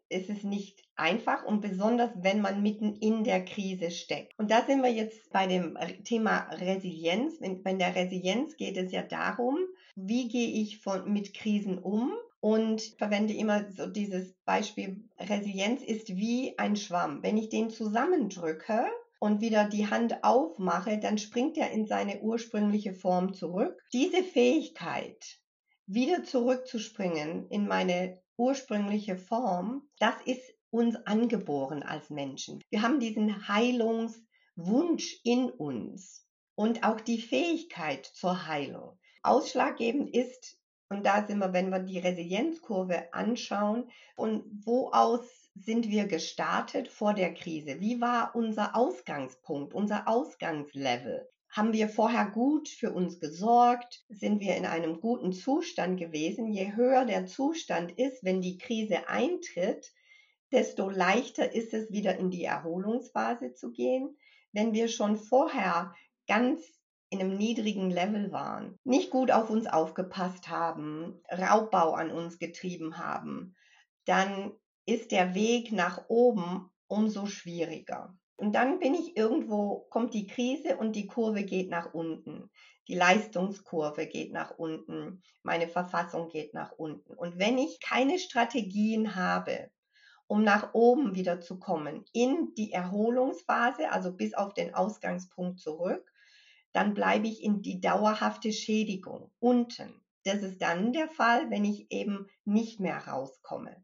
Speaker 1: ist es nicht einfach und besonders, wenn man mitten in der Krise steckt. Und da sind wir jetzt bei dem Thema Resilienz. Bei der Resilienz geht es ja darum, wie gehe ich von, mit Krisen um und verwende immer so dieses Beispiel, Resilienz ist wie ein Schwamm. Wenn ich den zusammendrücke und wieder die Hand aufmache, dann springt er in seine ursprüngliche Form zurück. Diese Fähigkeit, wieder zurückzuspringen in meine ursprüngliche Form, das ist uns angeboren als Menschen. Wir haben diesen Heilungswunsch in uns und auch die Fähigkeit zur Heilung. Ausschlaggebend ist, und da sind wir, wenn wir die Resilienzkurve anschauen, und wo aus sind wir gestartet vor der Krise? Wie war unser Ausgangspunkt, unser Ausgangslevel? Haben wir vorher gut für uns gesorgt? Sind wir in einem guten Zustand gewesen? Je höher der Zustand ist, wenn die Krise eintritt, desto leichter ist es, wieder in die Erholungsphase zu gehen. Wenn wir schon vorher ganz in einem niedrigen Level waren, nicht gut auf uns aufgepasst haben, Raubbau an uns getrieben haben, dann ist der Weg nach oben umso schwieriger. Und dann bin ich irgendwo, kommt die Krise und die Kurve geht nach unten. Die Leistungskurve geht nach unten. Meine Verfassung geht nach unten. Und wenn ich keine Strategien habe, um nach oben wieder zu kommen in die Erholungsphase, also bis auf den Ausgangspunkt zurück, dann bleibe ich in die dauerhafte Schädigung unten. Das ist dann der Fall, wenn ich eben nicht mehr rauskomme.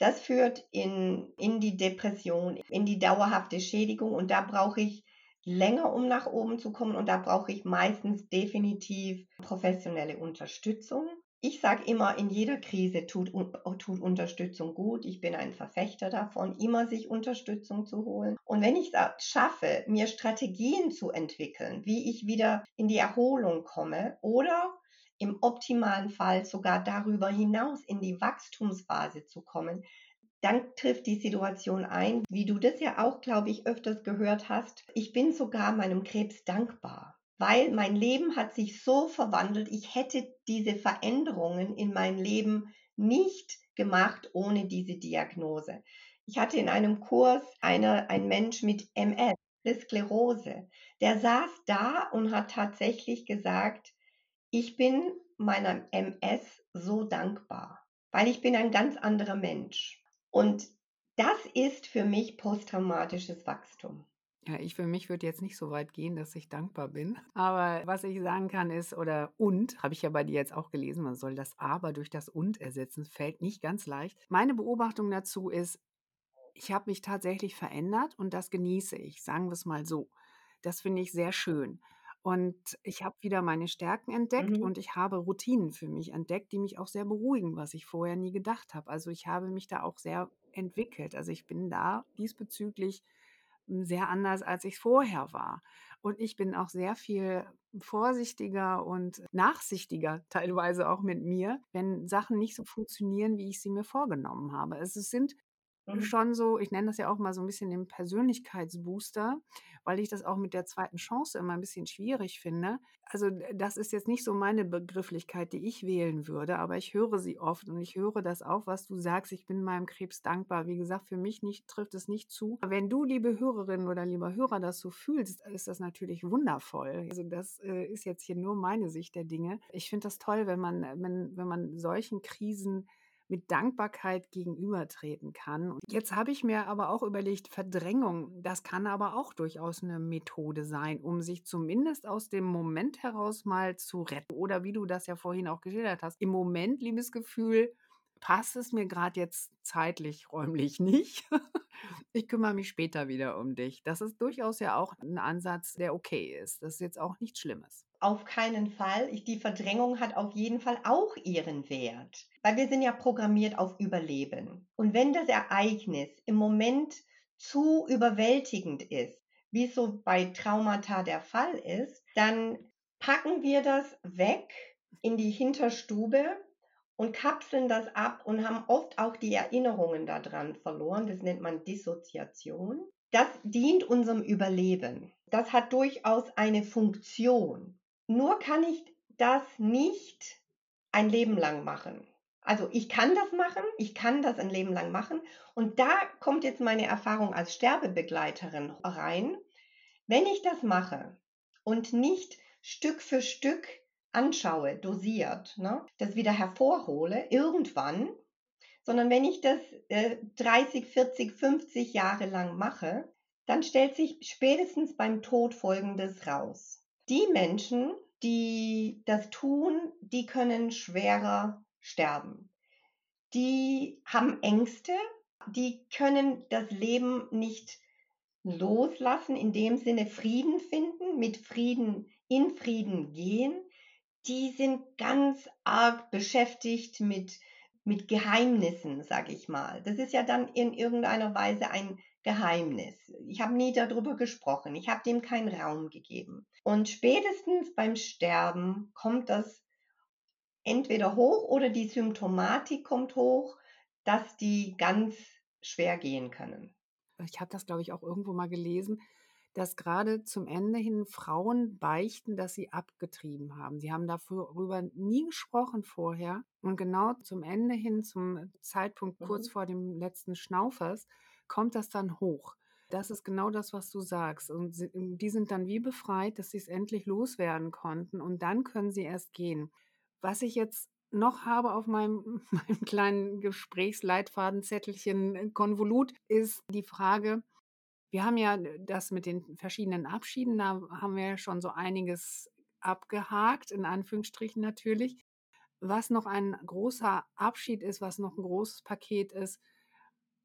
Speaker 1: Das führt in, in die Depression, in die dauerhafte Schädigung und da brauche ich länger, um nach oben zu kommen und da brauche ich meistens definitiv professionelle Unterstützung. Ich sage immer, in jeder Krise tut, tut Unterstützung gut. Ich bin ein Verfechter davon, immer sich Unterstützung zu holen. Und wenn ich es schaffe, mir Strategien zu entwickeln, wie ich wieder in die Erholung komme oder im optimalen Fall sogar darüber hinaus in die Wachstumsphase zu kommen, dann trifft die Situation ein, wie du das ja auch, glaube ich, öfters gehört hast. Ich bin sogar meinem Krebs dankbar weil mein Leben hat sich so verwandelt. Ich hätte diese Veränderungen in meinem Leben nicht gemacht ohne diese Diagnose. Ich hatte in einem Kurs eine, ein Mensch mit MS, Sklerose, der saß da und hat tatsächlich gesagt, ich bin meiner MS so dankbar, weil ich bin ein ganz anderer Mensch. Und das ist für mich posttraumatisches Wachstum.
Speaker 3: Ja, ich für mich würde jetzt nicht so weit gehen, dass ich dankbar bin. Aber was ich sagen kann ist, oder und, habe ich ja bei dir jetzt auch gelesen, man soll das aber durch das und ersetzen, fällt nicht ganz leicht. Meine Beobachtung dazu ist, ich habe mich tatsächlich verändert und das genieße ich, sagen wir es mal so. Das finde ich sehr schön. Und ich habe wieder meine Stärken entdeckt mhm. und ich habe Routinen für mich entdeckt, die mich auch sehr beruhigen, was ich vorher nie gedacht habe. Also ich habe mich da auch sehr entwickelt. Also ich bin da diesbezüglich sehr anders, als ich vorher war. Und ich bin auch sehr viel vorsichtiger und nachsichtiger teilweise auch mit mir, wenn Sachen nicht so funktionieren, wie ich sie mir vorgenommen habe. Es sind. Schon so, ich nenne das ja auch mal so ein bisschen den Persönlichkeitsbooster, weil ich das auch mit der zweiten Chance immer ein bisschen schwierig finde. Also das ist jetzt nicht so meine Begrifflichkeit, die ich wählen würde, aber ich höre sie oft und ich höre das auch, was du sagst. Ich bin meinem Krebs dankbar. Wie gesagt, für mich nicht, trifft es nicht zu. Wenn du, liebe Hörerinnen oder lieber Hörer, das so fühlst, ist das natürlich wundervoll. Also das äh, ist jetzt hier nur meine Sicht der Dinge. Ich finde das toll, wenn man, wenn, wenn man solchen Krisen mit Dankbarkeit gegenübertreten kann. Jetzt habe ich mir aber auch überlegt, Verdrängung, das kann aber auch durchaus eine Methode sein, um sich zumindest aus dem Moment heraus mal zu retten. Oder wie du das ja vorhin auch geschildert hast, im Moment, liebes Gefühl, passt es mir gerade jetzt zeitlich, räumlich nicht. ich kümmere mich später wieder um dich. Das ist durchaus ja auch ein Ansatz, der okay ist. Das ist jetzt auch nichts Schlimmes.
Speaker 1: Auf keinen Fall. Die Verdrängung hat auf jeden Fall auch ihren Wert, weil wir sind ja programmiert auf Überleben. Und wenn das Ereignis im Moment zu überwältigend ist, wie es so bei Traumata der Fall ist, dann packen wir das weg in die Hinterstube und kapseln das ab und haben oft auch die Erinnerungen daran verloren. Das nennt man Dissoziation. Das dient unserem Überleben. Das hat durchaus eine Funktion. Nur kann ich das nicht ein Leben lang machen. Also ich kann das machen, ich kann das ein Leben lang machen. Und da kommt jetzt meine Erfahrung als Sterbebegleiterin rein. Wenn ich das mache und nicht Stück für Stück anschaue, dosiert, ne, das wieder hervorhole, irgendwann, sondern wenn ich das äh, 30, 40, 50 Jahre lang mache, dann stellt sich spätestens beim Tod Folgendes raus. Die Menschen, die das tun, die können schwerer sterben. Die haben Ängste, die können das Leben nicht loslassen, in dem Sinne Frieden finden, mit Frieden in Frieden gehen. Die sind ganz arg beschäftigt mit, mit Geheimnissen, sag ich mal. Das ist ja dann in irgendeiner Weise ein Geheimnis. Ich habe nie darüber gesprochen. Ich habe dem keinen Raum gegeben. Und spätestens beim Sterben kommt das entweder hoch oder die Symptomatik kommt hoch, dass die ganz schwer gehen können.
Speaker 3: Ich habe das, glaube ich, auch irgendwo mal gelesen, dass gerade zum Ende hin Frauen beichten, dass sie abgetrieben haben. Sie haben darüber nie gesprochen vorher. Und genau zum Ende hin, zum Zeitpunkt kurz mhm. vor dem letzten Schnaufers, kommt das dann hoch. Das ist genau das, was du sagst. Und sie, die sind dann wie befreit, dass sie es endlich loswerden konnten. Und dann können sie erst gehen. Was ich jetzt noch habe auf meinem, meinem kleinen Gesprächsleitfadenzettelchen äh, Konvolut, ist die Frage, wir haben ja das mit den verschiedenen Abschieden, da haben wir schon so einiges abgehakt, in Anführungsstrichen natürlich. Was noch ein großer Abschied ist, was noch ein großes Paket ist,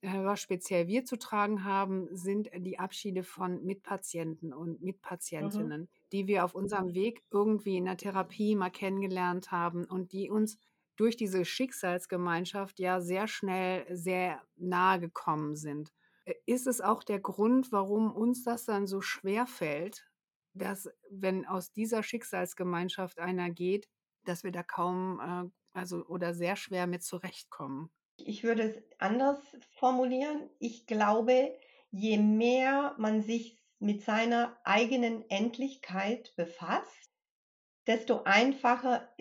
Speaker 3: äh, was speziell wir zu tragen haben, sind die Abschiede von Mitpatienten und mhm. Mitpatientinnen, mhm. die wir auf unserem Weg irgendwie in der Therapie mal kennengelernt haben und die uns durch diese Schicksalsgemeinschaft ja sehr schnell sehr nahe gekommen sind. Äh, ist es auch der Grund, warum uns das dann so schwer fällt, dass wenn aus dieser Schicksalsgemeinschaft einer geht, dass wir da kaum äh, also oder sehr schwer mit zurechtkommen?
Speaker 1: Ich würde es anders formulieren. Ich glaube, je mehr man sich mit seiner eigenen Endlichkeit befasst, desto einfacher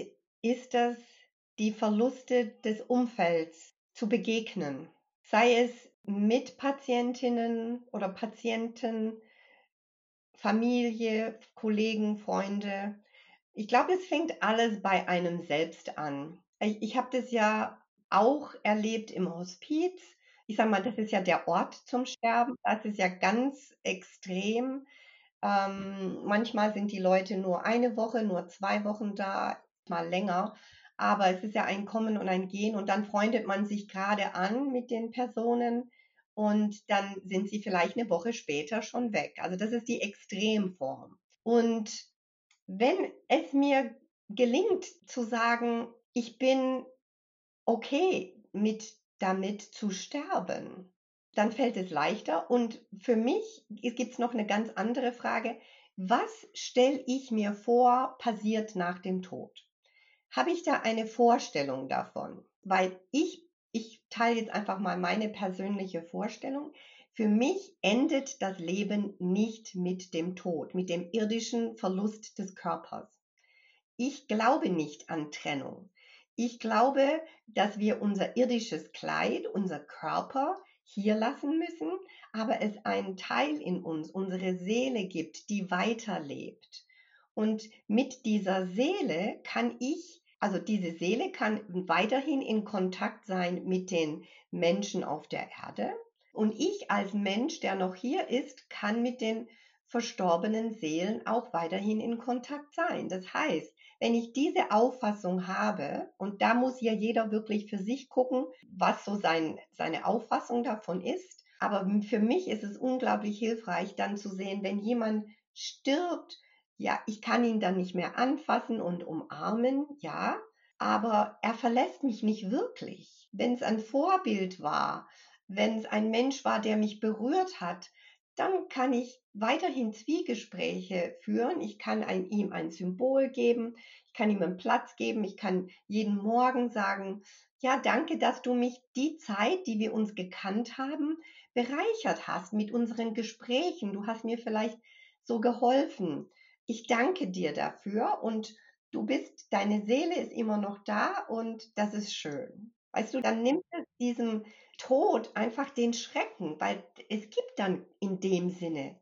Speaker 1: ist es, die Verluste des Umfelds zu begegnen. Sei es mit Patientinnen oder Patienten, Familie, Kollegen, Freunde. Ich glaube, es fängt alles bei einem selbst an. Ich, ich habe das ja auch erlebt im Hospiz. Ich sage mal, das ist ja der Ort zum Sterben. Das ist ja ganz extrem. Ähm, manchmal sind die Leute nur eine Woche, nur zwei Wochen da, mal länger. Aber es ist ja ein Kommen und ein Gehen und dann freundet man sich gerade an mit den Personen und dann sind sie vielleicht eine Woche später schon weg. Also das ist die Extremform. Und wenn es mir gelingt zu sagen, ich bin okay mit damit zu sterben, dann fällt es leichter. Und für mich gibt es noch eine ganz andere Frage. Was stelle ich mir vor, passiert nach dem Tod? Habe ich da eine Vorstellung davon? Weil ich, ich teile jetzt einfach mal meine persönliche Vorstellung. Für mich endet das Leben nicht mit dem Tod, mit dem irdischen Verlust des Körpers. Ich glaube nicht an Trennung. Ich glaube, dass wir unser irdisches Kleid, unser Körper hier lassen müssen, aber es einen Teil in uns, unsere Seele gibt, die weiterlebt. Und mit dieser Seele kann ich, also diese Seele kann weiterhin in Kontakt sein mit den Menschen auf der Erde. Und ich als Mensch, der noch hier ist, kann mit den verstorbenen Seelen auch weiterhin in Kontakt sein. Das heißt, wenn ich diese Auffassung habe, und da muss ja jeder wirklich für sich gucken, was so sein, seine Auffassung davon ist. Aber für mich ist es unglaublich hilfreich, dann zu sehen, wenn jemand stirbt, ja, ich kann ihn dann nicht mehr anfassen und umarmen, ja, aber er verlässt mich nicht wirklich. Wenn es ein Vorbild war, wenn es ein Mensch war, der mich berührt hat, dann kann ich weiterhin Zwiegespräche führen. Ich kann ein, ihm ein Symbol geben, ich kann ihm einen Platz geben, ich kann jeden Morgen sagen, ja, danke, dass du mich die Zeit, die wir uns gekannt haben, bereichert hast mit unseren Gesprächen. Du hast mir vielleicht so geholfen. Ich danke dir dafür und du bist, deine Seele ist immer noch da und das ist schön. Weißt du, dann nimmt es diesem Tod einfach den Schrecken, weil es gibt dann in dem Sinne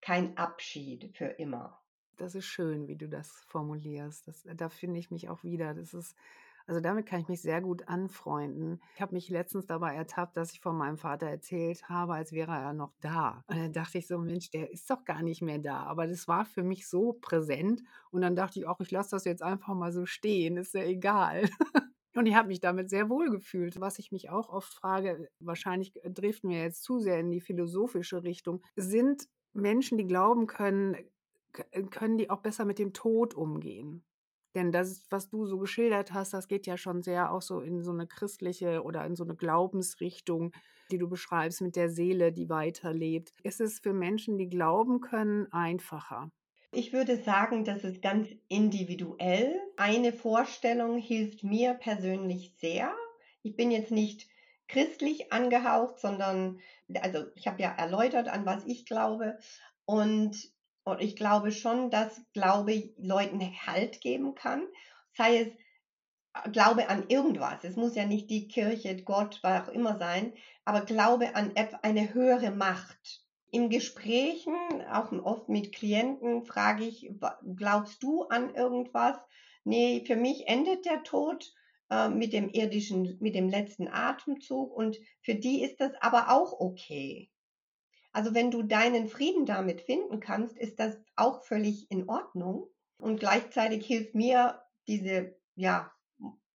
Speaker 1: kein Abschied für immer.
Speaker 3: Das ist schön, wie du das formulierst. Das, da finde ich mich auch wieder. Das ist, also damit kann ich mich sehr gut anfreunden. Ich habe mich letztens dabei ertappt, dass ich von meinem Vater erzählt habe, als wäre er noch da. Und dann dachte ich so, Mensch, der ist doch gar nicht mehr da. Aber das war für mich so präsent. Und dann dachte ich auch, ich lasse das jetzt einfach mal so stehen, ist ja egal. Und ich habe mich damit sehr wohl gefühlt. Was ich mich auch oft frage, wahrscheinlich driften wir jetzt zu sehr in die philosophische Richtung, sind Menschen, die glauben können, können die auch besser mit dem Tod umgehen? Denn das, was du so geschildert hast, das geht ja schon sehr auch so in so eine christliche oder in so eine Glaubensrichtung, die du beschreibst mit der Seele, die weiterlebt. Ist es für Menschen, die glauben können, einfacher?
Speaker 1: Ich würde sagen, das ist ganz individuell. Eine Vorstellung hilft mir persönlich sehr. Ich bin jetzt nicht christlich angehaucht, sondern, also ich habe ja erläutert, an was ich glaube. Und, und ich glaube schon, dass Glaube Leuten Halt geben kann. Sei es äh, Glaube an irgendwas. Es muss ja nicht die Kirche, Gott, was auch immer sein, aber Glaube an eine höhere Macht in Gesprächen, auch oft mit Klienten, frage ich, glaubst du an irgendwas? Nee, für mich endet der Tod äh, mit dem irdischen, mit dem letzten Atemzug und für die ist das aber auch okay. Also wenn du deinen Frieden damit finden kannst, ist das auch völlig in Ordnung. Und gleichzeitig hilft mir diese, ja,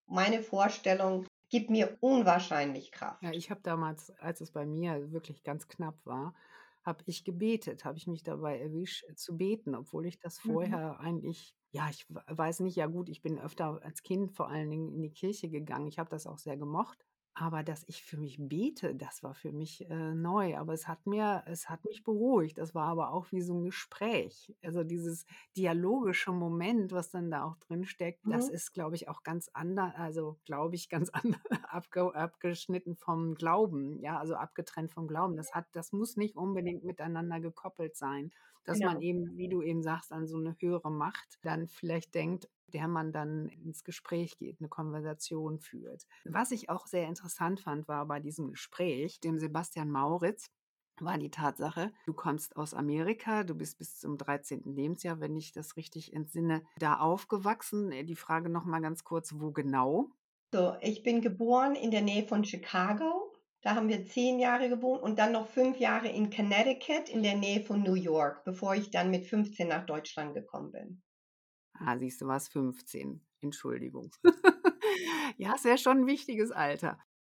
Speaker 1: meine Vorstellung, gibt mir unwahrscheinlich Kraft.
Speaker 3: Ja, ich habe damals, als es bei mir wirklich ganz knapp war, habe ich gebetet, habe ich mich dabei erwischt äh, zu beten, obwohl ich das Mhm. vorher eigentlich ja, ich weiß nicht, ja gut, ich bin öfter als Kind vor allen Dingen in die Kirche gegangen. Ich habe das auch sehr gemocht. Aber dass ich für mich bete, das war für mich äh, neu. Aber es hat mir, es hat mich beruhigt. Das war aber auch wie so ein Gespräch. Also dieses dialogische Moment, was dann da auch drin steckt, mhm. das ist, glaube ich, auch ganz anders, also glaube ich, ganz anders abge, abgeschnitten vom Glauben, ja, also abgetrennt vom Glauben. Das hat, das muss nicht unbedingt miteinander gekoppelt sein dass genau. man eben, wie du eben sagst, an so eine höhere Macht dann vielleicht denkt, der man dann ins Gespräch geht, eine Konversation führt. Was ich auch sehr interessant fand, war bei diesem Gespräch, dem Sebastian Mauritz, war die Tatsache, du kommst aus Amerika, du bist bis zum 13. Lebensjahr, wenn ich das richtig entsinne, da aufgewachsen. Die Frage nochmal ganz kurz, wo genau?
Speaker 1: So, ich bin geboren in der Nähe von Chicago. Da haben wir zehn Jahre gewohnt und dann noch fünf Jahre in Connecticut in der Nähe von New York, bevor ich dann mit 15 nach Deutschland gekommen bin.
Speaker 3: Ah, siehst du, was 15. Entschuldigung. ja, ist ja schon ein wichtiges Alter.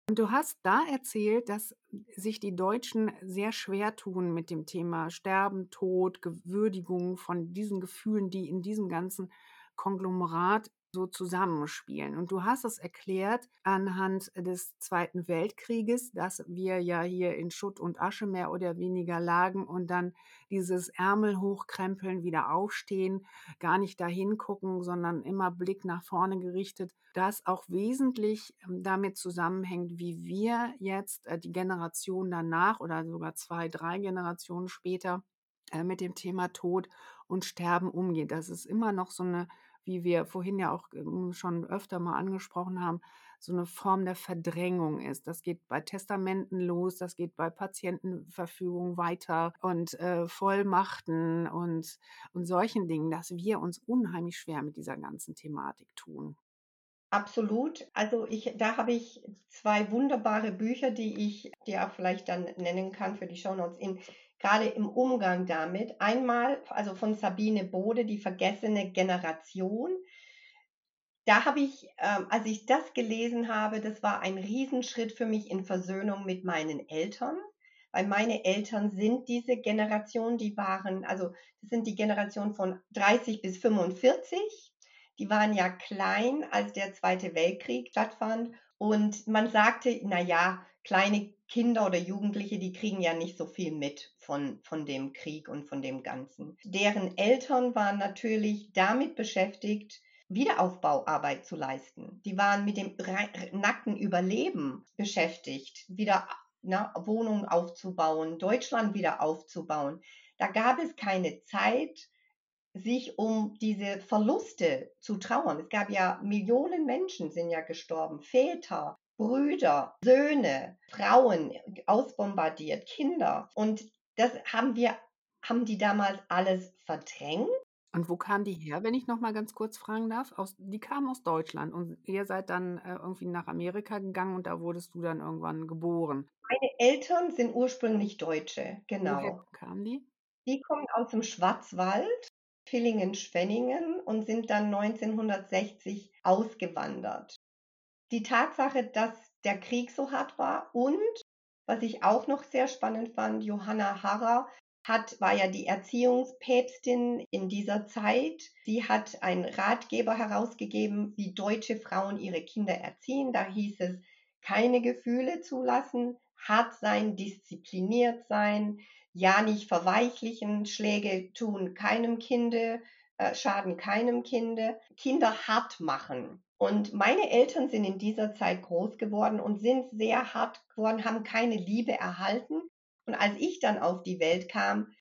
Speaker 3: Und du hast da erzählt, dass sich die Deutschen sehr schwer tun mit dem Thema Sterben, Tod, Gewürdigung von diesen Gefühlen, die in diesem ganzen Konglomerat so zusammenspielen. Und du hast es erklärt anhand des Zweiten Weltkrieges, dass wir ja hier in Schutt und Asche mehr oder weniger lagen und dann dieses Ärmel hochkrempeln, wieder aufstehen, gar nicht dahin gucken, sondern immer Blick nach vorne gerichtet, das auch wesentlich ähm, damit zusammenhängt, wie wir jetzt äh, die Generation danach oder sogar zwei, drei Generationen später äh, mit dem Thema Tod und Sterben umgehen. Das ist immer noch so eine wie wir vorhin ja auch ähm, schon öfter mal angesprochen haben, so eine Form der Verdrängung ist. Das geht bei Testamenten los, das geht bei Patientenverfügung weiter und äh, Vollmachten und, und solchen Dingen, dass wir uns unheimlich schwer mit dieser ganzen Thematik tun.
Speaker 1: Absolut. Also ich, da habe ich zwei wunderbare Bücher, die ich dir auch vielleicht dann nennen kann für die Shownotes in gerade im Umgang damit. Einmal, also von Sabine Bode, die vergessene Generation. Da habe ich, ähm, als ich das gelesen habe, das war ein Riesenschritt für mich in Versöhnung mit meinen Eltern, weil meine Eltern sind diese Generation, die waren, also das sind die Generation von 30 bis 45. Die waren ja klein, als der Zweite Weltkrieg stattfand. Und man sagte, na ja, kleine Kinder oder Jugendliche, die kriegen ja nicht so viel mit von, von dem Krieg und von dem Ganzen. Deren Eltern waren natürlich damit beschäftigt, Wiederaufbauarbeit zu leisten. Die waren mit dem nackten Überleben beschäftigt, wieder na, Wohnungen aufzubauen, Deutschland wieder aufzubauen. Da gab es keine Zeit, sich um diese Verluste zu trauern. Es gab ja Millionen Menschen sind ja gestorben, Väter, Brüder, Söhne, Frauen ausbombardiert, Kinder. Und das haben wir, haben die damals alles verdrängt.
Speaker 3: Und wo kamen die her, wenn ich noch mal ganz kurz fragen darf? Aus, die kamen aus Deutschland und ihr seid dann äh, irgendwie nach Amerika gegangen und da wurdest du dann irgendwann geboren.
Speaker 1: Meine Eltern sind ursprünglich Deutsche, genau.
Speaker 3: Woher kamen die?
Speaker 1: Die kommen aus dem Schwarzwald Villingen-Schwenningen und sind dann 1960 ausgewandert. Die Tatsache, dass der Krieg so hart war und was ich auch noch sehr spannend fand, Johanna Harrer hat, war ja die Erziehungspäpstin in dieser Zeit. Sie hat einen Ratgeber herausgegeben, wie deutsche Frauen ihre Kinder erziehen. Da hieß es, keine Gefühle zulassen, hart sein, diszipliniert sein, ja nicht verweichlichen, Schläge tun keinem Kinde, äh, schaden keinem Kinde, Kinder hart machen. Und meine Eltern sind in dieser Zeit groß geworden und sind sehr hart geworden, haben keine Liebe erhalten. Und als ich dann auf die Welt kam,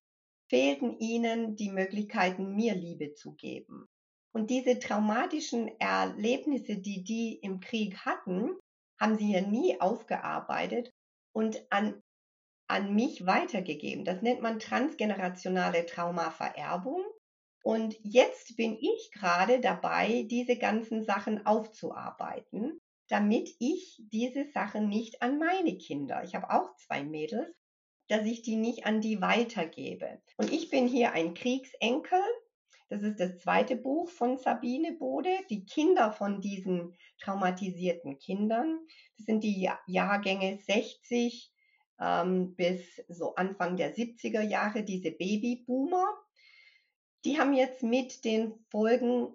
Speaker 1: fehlten ihnen die Möglichkeiten, mir Liebe zu geben. Und diese traumatischen Erlebnisse, die die im Krieg hatten, haben sie ja nie aufgearbeitet und an an mich weitergegeben. Das nennt man transgenerationale Traumavererbung. Und jetzt bin ich gerade dabei, diese ganzen Sachen aufzuarbeiten, damit ich diese Sachen nicht an meine Kinder, ich habe auch zwei Mädels, dass ich die nicht an die weitergebe. Und ich bin hier ein Kriegsenkel. Das ist das zweite Buch von Sabine Bode, die Kinder von diesen traumatisierten Kindern. Das sind die Jahrgänge 60, ähm, bis so Anfang der 70er Jahre, diese Babyboomer, die haben jetzt mit den Folgen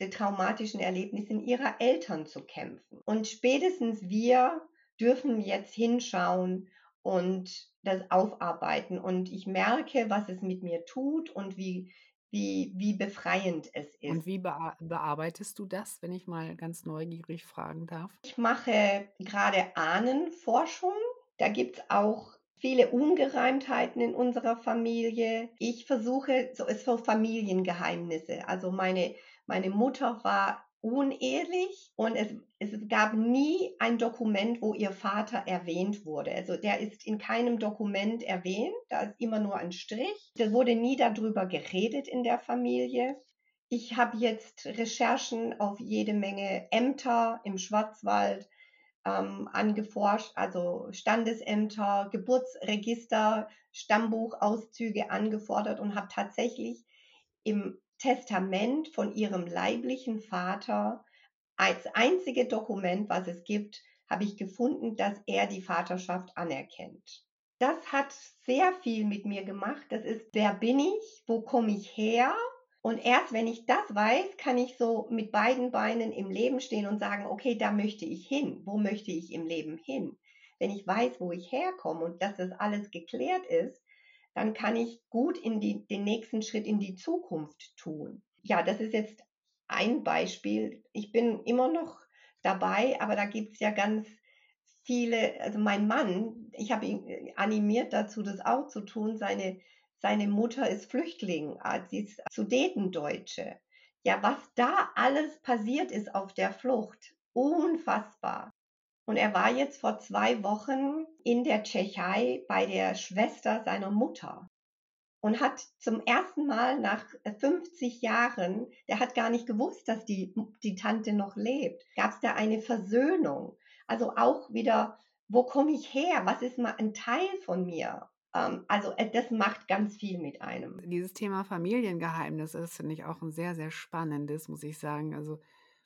Speaker 1: der traumatischen Erlebnisse ihrer Eltern zu kämpfen. Und spätestens wir dürfen jetzt hinschauen und das aufarbeiten. Und ich merke, was es mit mir tut und wie, wie, wie befreiend es ist.
Speaker 3: Und wie bearbeitest du das, wenn ich mal ganz neugierig fragen darf?
Speaker 1: Ich mache gerade Ahnenforschung. Da gibt es auch viele Ungereimtheiten in unserer Familie. Ich versuche, so ist so Familiengeheimnisse. Also meine, meine Mutter war unehelich und es, es gab nie ein Dokument, wo ihr Vater erwähnt wurde. Also der ist in keinem Dokument erwähnt, da ist immer nur ein Strich. Da wurde nie darüber geredet in der Familie. Ich habe jetzt Recherchen auf jede Menge Ämter im Schwarzwald ähm, angeforscht, also Standesämter, Geburtsregister, Stammbuchauszüge angefordert und habe tatsächlich im Testament von ihrem leiblichen Vater als einzige Dokument, was es gibt, habe ich gefunden, dass er die Vaterschaft anerkennt. Das hat sehr viel mit mir gemacht. Das ist, wer bin ich? Wo komme ich her? Und erst wenn ich das weiß, kann ich so mit beiden Beinen im Leben stehen und sagen, okay, da möchte ich hin. Wo möchte ich im Leben hin? Wenn ich weiß, wo ich herkomme und dass das alles geklärt ist, dann kann ich gut in die, den nächsten Schritt in die Zukunft tun. Ja, das ist jetzt ein Beispiel. Ich bin immer noch dabei, aber da gibt es ja ganz viele, also mein Mann, ich habe ihn animiert dazu, das auch zu tun, seine seine Mutter ist Flüchtling, ah, sie ist Sudetendeutsche. Ja, was da alles passiert ist auf der Flucht, unfassbar. Und er war jetzt vor zwei Wochen in der Tschechei bei der Schwester seiner Mutter und hat zum ersten Mal nach 50 Jahren, der hat gar nicht gewusst, dass die, die Tante noch lebt, gab es da eine Versöhnung. Also auch wieder, wo komme ich her? Was ist mal ein Teil von mir? Ähm, also äh, das macht ganz viel mit einem.
Speaker 3: Dieses Thema Familiengeheimnis ist, finde ich, auch ein sehr, sehr spannendes, muss ich sagen. Also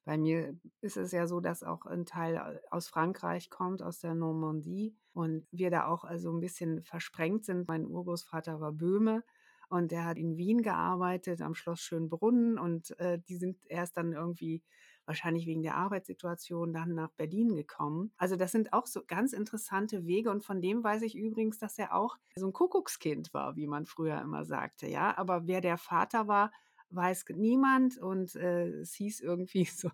Speaker 3: bei mir ist es ja so, dass auch ein Teil äh, aus Frankreich kommt, aus der Normandie und wir da auch also ein bisschen versprengt sind. Mein Urgroßvater war Böhme und der hat in Wien gearbeitet am Schloss Schönbrunn und äh, die sind erst dann irgendwie wahrscheinlich wegen der Arbeitssituation dann nach Berlin gekommen. Also das sind auch so ganz interessante Wege und von dem weiß ich übrigens, dass er auch so ein Kuckuckskind war, wie man früher immer sagte, ja. Aber wer der Vater war, weiß niemand und äh, es hieß irgendwie so,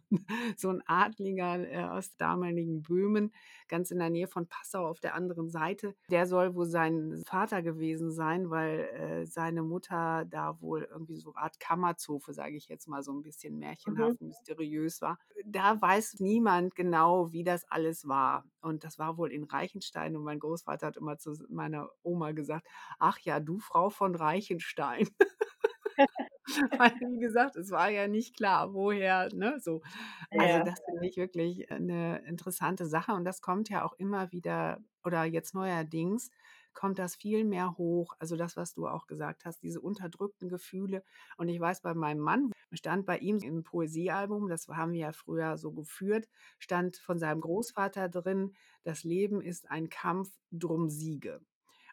Speaker 3: so ein Adliger äh, aus damaligen Böhmen, ganz in der Nähe von Passau auf der anderen Seite. Der soll wohl sein Vater gewesen sein, weil äh, seine Mutter da wohl irgendwie so eine Art Kammerzofe, sage ich jetzt mal so ein bisschen mhm. märchenhaft, mhm. mysteriös war. Da weiß niemand genau, wie das alles war. Und das war wohl in Reichenstein und mein Großvater hat immer zu meiner Oma gesagt, ach ja, du Frau von Reichenstein. Weil, wie gesagt, es war ja nicht klar, woher, ne, so. Also, das finde ich wirklich eine interessante Sache und das kommt ja auch immer wieder oder jetzt neuerdings kommt das viel mehr hoch. Also das, was du auch gesagt hast, diese unterdrückten Gefühle. Und ich weiß, bei meinem Mann stand bei ihm im Poesiealbum, das haben wir ja früher so geführt, stand von seinem Großvater drin, das Leben ist ein Kampf, drum Siege.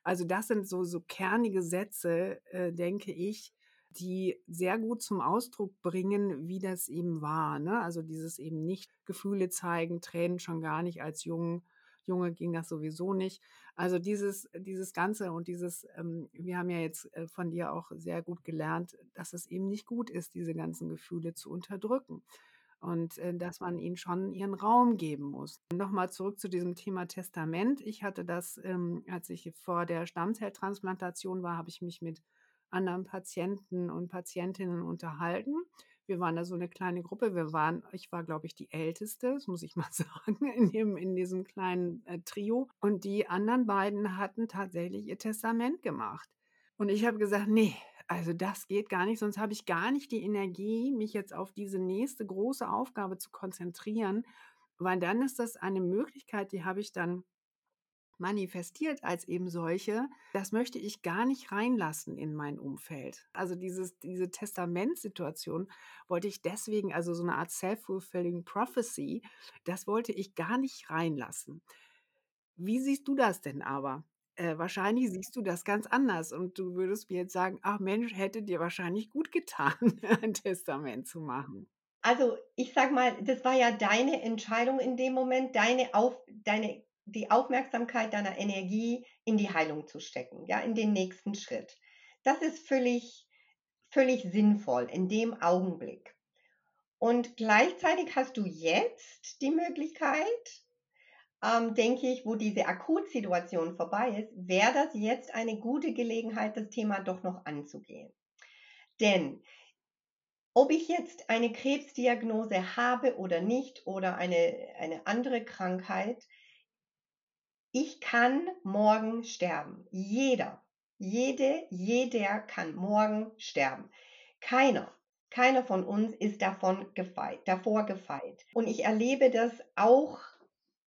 Speaker 3: Also das sind so, so kernige Sätze, äh, denke ich, die sehr gut zum Ausdruck bringen, wie das eben war. Ne? Also dieses eben nicht Gefühle zeigen, Tränen schon gar nicht als Jungen. Junge ging das sowieso nicht. Also dieses, dieses Ganze und dieses, ähm, wir haben ja jetzt äh, von dir auch sehr gut gelernt, dass es eben nicht gut ist, diese ganzen Gefühle zu unterdrücken. Und äh, dass man ihnen schon ihren Raum geben muss. Nochmal zurück zu diesem Thema Testament. Ich hatte das, ähm, als ich vor der Stammzelltransplantation war, habe ich mich mit anderen Patienten und Patientinnen unterhalten. Wir waren da so eine kleine Gruppe. Wir waren, ich war, glaube ich, die Älteste, das muss ich mal sagen, in, dem, in diesem kleinen äh, Trio. Und die anderen beiden hatten tatsächlich ihr Testament gemacht. Und ich habe gesagt, nee, also das geht gar nicht, sonst habe ich gar nicht die Energie, mich jetzt auf diese nächste große Aufgabe zu konzentrieren, weil dann ist das eine Möglichkeit, die habe ich dann manifestiert als eben solche, das möchte ich gar nicht reinlassen in mein Umfeld. Also dieses, diese Testamentssituation wollte ich deswegen, also so eine Art self-fulfilling prophecy, das wollte ich gar nicht reinlassen. Wie siehst du das denn aber? Äh, wahrscheinlich siehst du das ganz anders und du würdest mir jetzt sagen, ach Mensch, hätte dir wahrscheinlich gut getan, ein Testament zu machen.
Speaker 1: Also ich sag mal, das war ja deine Entscheidung in dem Moment, deine, Auf, deine die Aufmerksamkeit deiner Energie in die Heilung zu stecken, ja, in den nächsten Schritt. Das ist völlig, völlig sinnvoll in dem Augenblick. Und gleichzeitig hast du jetzt die Möglichkeit, ähm, denke ich, wo diese Akutsituation vorbei ist, wäre das jetzt eine gute Gelegenheit, das Thema doch noch anzugehen. Denn ob ich jetzt eine Krebsdiagnose habe oder nicht oder eine, eine andere Krankheit, ich kann morgen sterben. Jeder, jede, jeder kann morgen sterben. Keiner, keiner von uns ist davon gefeit, davor gefeit. Und ich erlebe das auch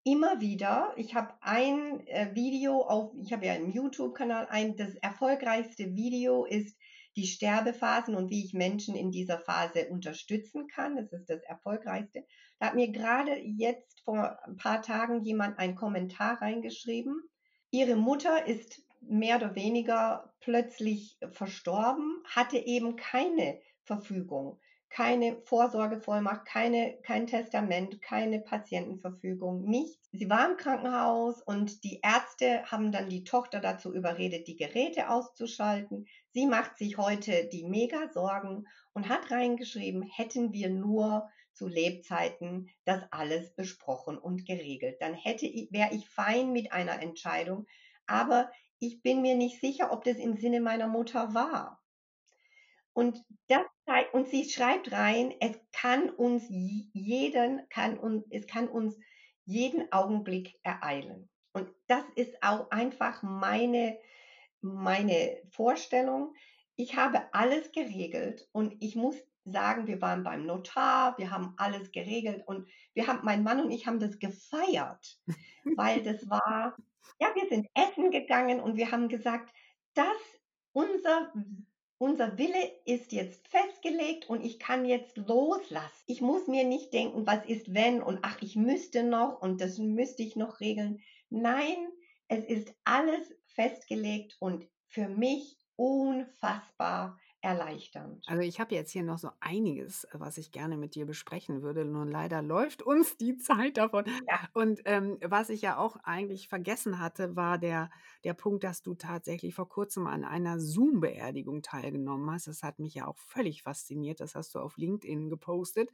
Speaker 1: immer wieder. Ich habe ein äh, Video auf, ich habe ja einen YouTube-Kanal, ein, das erfolgreichste Video ist die Sterbephasen und wie ich Menschen in dieser Phase unterstützen kann. Das ist das erfolgreichste. Da hat mir gerade jetzt vor ein paar Tagen jemand einen Kommentar reingeschrieben. Ihre Mutter ist mehr oder weniger plötzlich verstorben, hatte eben keine Verfügung, keine Vorsorgevollmacht, keine, kein Testament, keine Patientenverfügung, nichts. Sie war im Krankenhaus und die Ärzte haben dann die Tochter dazu überredet, die Geräte auszuschalten. Sie macht sich heute die mega Sorgen und hat reingeschrieben, hätten wir nur zu Lebzeiten das alles besprochen und geregelt. Dann hätte ich, wäre ich fein mit einer Entscheidung, aber ich bin mir nicht sicher, ob das im Sinne meiner Mutter war. Und das und sie schreibt rein, es kann uns jeden, kann uns, es kann uns jeden Augenblick ereilen. Und das ist auch einfach meine, meine Vorstellung. Ich habe alles geregelt und ich muss sagen, wir waren beim Notar, wir haben alles geregelt und wir haben, mein Mann und ich haben das gefeiert, weil das war, ja, wir sind essen gegangen und wir haben gesagt, dass unser, unser Wille ist jetzt festgelegt und ich kann jetzt loslassen. Ich muss mir nicht denken, was ist wenn und ach, ich müsste noch und das müsste ich noch regeln. Nein, es ist alles festgelegt und für mich unfassbar erleichternd.
Speaker 3: Also ich habe jetzt hier noch so einiges, äh, was ich gerne mit dir besprechen würde. Nur leider läuft uns die Zeit davon.
Speaker 1: Ja.
Speaker 3: Und ähm, was ich ja auch eigentlich vergessen hatte, war der, der Punkt, dass du tatsächlich vor kurzem an einer Zoom-Beerdigung teilgenommen hast. Das hat mich ja auch völlig fasziniert. Das hast du auf LinkedIn gepostet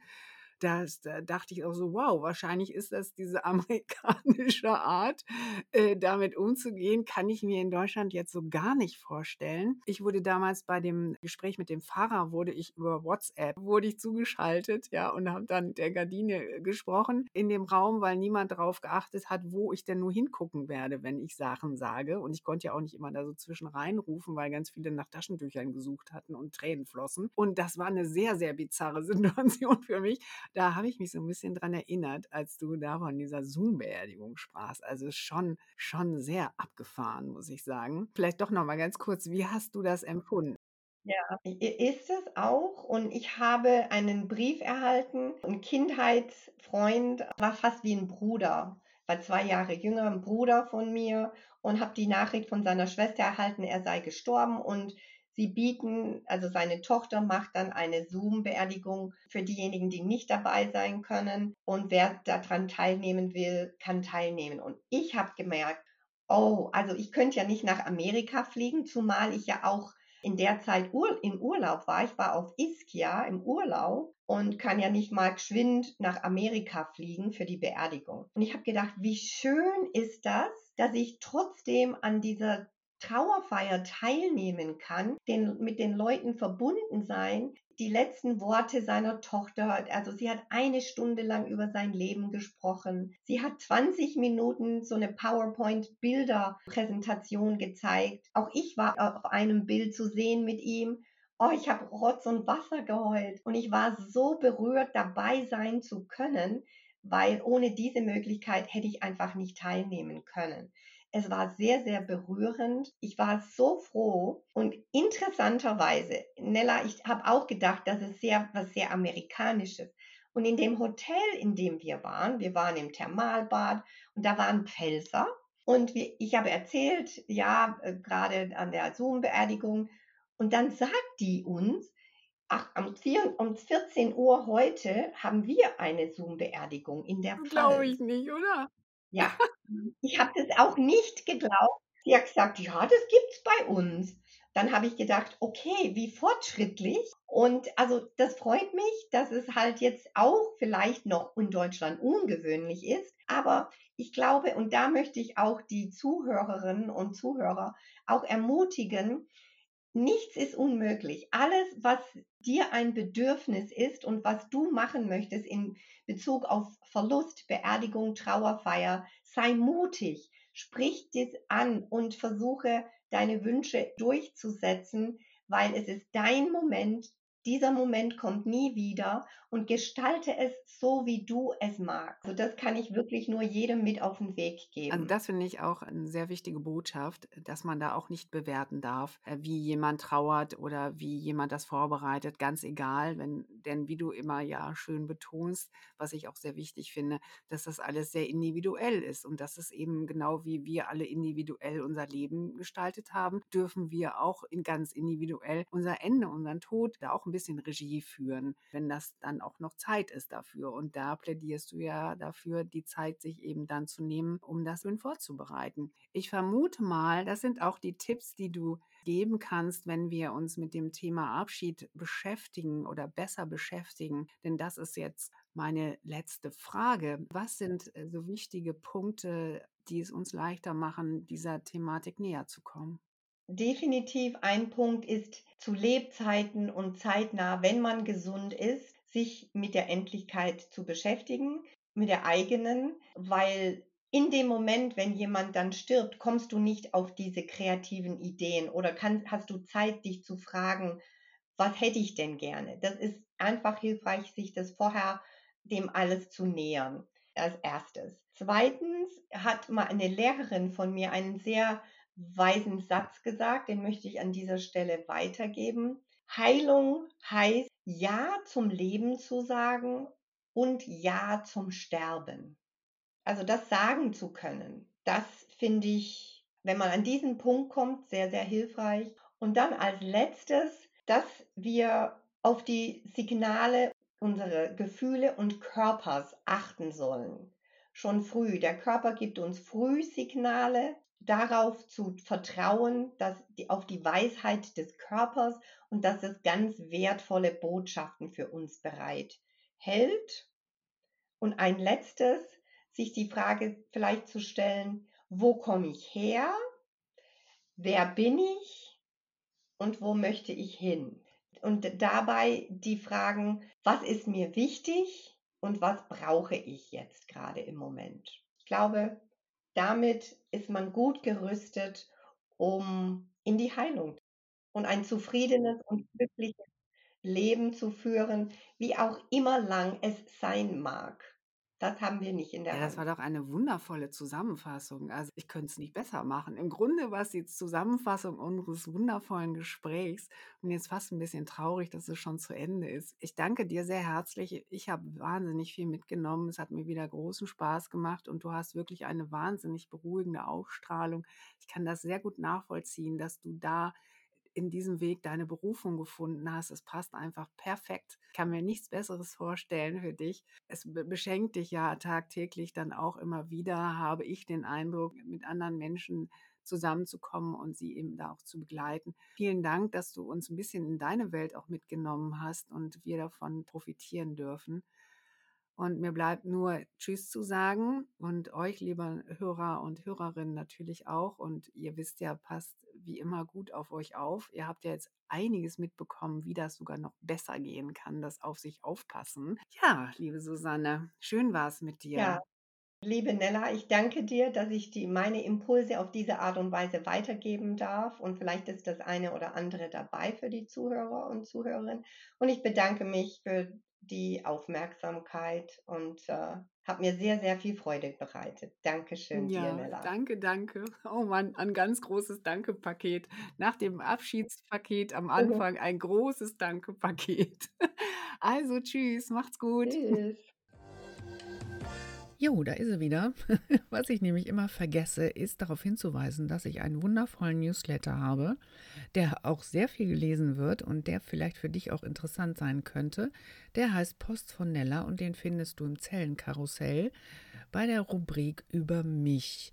Speaker 3: das, da dachte ich auch so, wow, wahrscheinlich ist das diese amerikanische Art, äh, damit umzugehen, kann ich mir in Deutschland jetzt so gar nicht vorstellen. Ich wurde damals bei dem Gespräch mit dem Pfarrer, wurde ich über WhatsApp, wurde ich zugeschaltet, ja, und habe dann der Gardine gesprochen in dem Raum, weil niemand darauf geachtet hat, wo ich denn nur hingucken werde, wenn ich Sachen sage. Und ich konnte ja auch nicht immer da so zwischen reinrufen, weil ganz viele nach Taschentüchern gesucht hatten und Tränen flossen. Und das war eine sehr, sehr bizarre Situation für mich da habe ich mich so ein bisschen dran erinnert, als du da von dieser Zoom-Beerdigung sprachst. Also schon, schon sehr abgefahren, muss ich sagen. Vielleicht doch noch mal ganz kurz, wie hast du das empfunden?
Speaker 1: Ja, ist es auch. Und ich habe einen Brief erhalten. Ein Kindheitsfreund war fast wie ein Bruder, war zwei Jahre jünger, ein Bruder von mir und habe die Nachricht von seiner Schwester erhalten, er sei gestorben und Sie bieten, also seine Tochter macht dann eine Zoom-Beerdigung für diejenigen, die nicht dabei sein können. Und wer daran teilnehmen will, kann teilnehmen. Und ich habe gemerkt, oh, also ich könnte ja nicht nach Amerika fliegen, zumal ich ja auch in der Zeit Ur in Urlaub war. Ich war auf Ischia im Urlaub und kann ja nicht mal geschwind nach Amerika fliegen für die Beerdigung. Und ich habe gedacht, wie schön ist das, dass ich trotzdem an dieser Trauerfeier teilnehmen kann, den, mit den Leuten verbunden sein, die letzten Worte seiner Tochter, also sie hat eine Stunde lang über sein Leben gesprochen. Sie hat 20 Minuten so eine PowerPoint-Bilder-Präsentation gezeigt. Auch ich war auf einem Bild zu sehen mit ihm. Oh, ich habe Rotz und Wasser geheult und ich war so berührt, dabei sein zu können, weil ohne diese Möglichkeit hätte ich einfach nicht teilnehmen können. Es war sehr, sehr berührend. Ich war so froh und interessanterweise, Nella, ich habe auch gedacht, das ist sehr, was sehr Amerikanisches. Und in dem Hotel, in dem wir waren, wir waren im Thermalbad und da waren Pfälzer. Und wir, ich habe erzählt, ja, äh, gerade an der Zoom-Beerdigung. Und dann sagt die uns, ach, um 14 Uhr heute haben wir eine Zoom-Beerdigung in der Pfalz.
Speaker 3: Glaube ich nicht, oder?
Speaker 1: Ja, ich habe das auch nicht geglaubt. Sie hat gesagt, ja, das gibt's bei uns. Dann habe ich gedacht, okay, wie fortschrittlich. Und also das freut mich, dass es halt jetzt auch vielleicht noch in Deutschland ungewöhnlich ist. Aber ich glaube, und da möchte ich auch die Zuhörerinnen und Zuhörer auch ermutigen, nichts ist unmöglich. Alles, was dir ein Bedürfnis ist und was du machen möchtest in Bezug auf Verlust, Beerdigung, Trauerfeier, sei mutig, sprich dies an und versuche deine Wünsche durchzusetzen, weil es ist dein Moment, dieser Moment kommt nie wieder und gestalte es so, wie du es magst. Also das kann ich wirklich nur jedem mit auf den Weg geben.
Speaker 3: Also das finde ich auch eine sehr wichtige Botschaft, dass man da auch nicht bewerten darf, äh, wie jemand trauert oder wie jemand das vorbereitet, ganz egal, wenn, denn wie du immer ja schön betonst, was ich auch sehr wichtig finde, dass das alles sehr individuell ist und dass es eben genau wie wir alle individuell unser Leben gestaltet haben, dürfen wir auch in ganz individuell unser Ende, unseren Tod da auch ein bisschen Regie führen, wenn das dann auch noch Zeit ist dafür. Und da plädierst du ja dafür, die Zeit sich eben dann zu nehmen, um das schön vorzubereiten. Ich vermute mal, das sind auch die Tipps, die du geben kannst, wenn wir uns mit dem Thema Abschied beschäftigen oder besser beschäftigen. Denn das ist jetzt meine letzte Frage. Was sind äh, so wichtige Punkte, die es uns leichter machen, dieser Thematik näher zu kommen?
Speaker 1: Definitiv ein Punkt ist zu Lebzeiten und zeitnah, wenn man gesund ist, sich mit der Endlichkeit zu beschäftigen, mit der eigenen, weil in dem Moment, wenn jemand dann stirbt, kommst du nicht auf diese kreativen Ideen oder kann, hast du Zeit, dich zu fragen, was hätte ich denn gerne? Das ist einfach hilfreich, sich das vorher dem alles zu nähern, als erstes. Zweitens hat mal eine Lehrerin von mir einen sehr weisen Satz gesagt, den möchte ich an dieser Stelle weitergeben. Heilung heißt Ja zum Leben zu sagen und Ja zum Sterben. Also das sagen zu können, das finde ich, wenn man an diesen Punkt kommt, sehr, sehr hilfreich. Und dann als letztes dass wir auf die Signale unserer Gefühle und Körpers achten sollen. Schon früh. Der Körper gibt uns früh Signale, darauf zu vertrauen, dass die, auf die Weisheit des Körpers und dass es ganz wertvolle Botschaften für uns bereit hält. Und ein letztes, sich die Frage vielleicht zu stellen, wo komme ich her? Wer bin ich? Und wo möchte ich hin? Und dabei die Fragen, was ist mir wichtig und was brauche ich jetzt gerade im Moment? Ich glaube, damit ist man gut gerüstet, um in die Heilung und ein zufriedenes und glückliches Leben zu führen, wie auch immer lang es sein mag. Das haben wir nicht in der
Speaker 3: Ja, das war
Speaker 1: Hand.
Speaker 3: doch eine wundervolle Zusammenfassung. Also ich könnte es nicht besser machen. Im Grunde war es die Zusammenfassung unseres wundervollen Gesprächs. Und jetzt fast ein bisschen traurig, dass es schon zu Ende ist. Ich danke dir sehr herzlich. Ich habe wahnsinnig viel mitgenommen. Es hat mir wieder großen Spaß gemacht und du hast wirklich eine wahnsinnig beruhigende Ausstrahlung. Ich kann das sehr gut nachvollziehen, dass du da in diesem Weg deine Berufung gefunden hast. Es passt einfach perfekt. Ich kann mir nichts Besseres vorstellen für dich. Es be- beschenkt dich ja tagtäglich dann auch immer wieder, habe ich den Eindruck, mit anderen Menschen zusammenzukommen und sie eben da auch zu begleiten. Vielen Dank, dass du uns ein bisschen in deine Welt auch mitgenommen hast und wir davon profitieren dürfen. Und mir bleibt nur Tschüss zu sagen und euch, liebe Hörer und Hörerinnen, natürlich auch. Und ihr wisst ja, passt wie immer gut auf euch auf. Ihr habt ja jetzt einiges mitbekommen, wie das sogar noch besser gehen kann, das auf sich aufpassen. Ja, liebe Susanne, schön war es mit dir.
Speaker 1: Ja, liebe Nella, ich danke dir, dass ich die, meine Impulse auf diese Art und Weise weitergeben darf. Und vielleicht ist das eine oder andere dabei für die Zuhörer und Zuhörerinnen. Und ich bedanke mich für die Aufmerksamkeit und äh, habe mir sehr, sehr viel Freude bereitet. Dankeschön dir,
Speaker 3: Ja,
Speaker 1: Nella.
Speaker 3: danke, danke. Oh Mann, ein ganz großes Danke-Paket. Nach dem Abschiedspaket am
Speaker 1: Mhm.
Speaker 3: Anfang ein großes Danke-Paket. Also tschüss, macht's gut.
Speaker 1: Tschüss.
Speaker 2: Jo, da ist sie wieder. Was ich nämlich immer vergesse, ist darauf hinzuweisen, dass ich einen wundervollen Newsletter habe, der auch sehr viel gelesen wird und der vielleicht für dich auch interessant sein könnte. Der heißt Post von Nella und den findest du im Zellenkarussell bei der Rubrik über mich.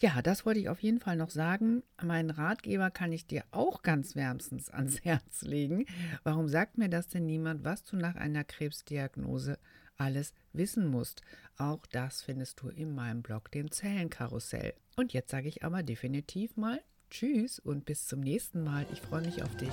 Speaker 2: Ja, das wollte ich auf jeden Fall noch sagen. Meinen Ratgeber kann ich dir auch ganz wärmstens ans Herz legen. Warum sagt mir das denn niemand, was du nach einer Krebsdiagnose alles wissen musst? Auch das findest du in meinem Blog, dem Zellenkarussell. Und jetzt sage ich aber definitiv mal Tschüss und bis zum nächsten Mal. Ich freue mich auf dich.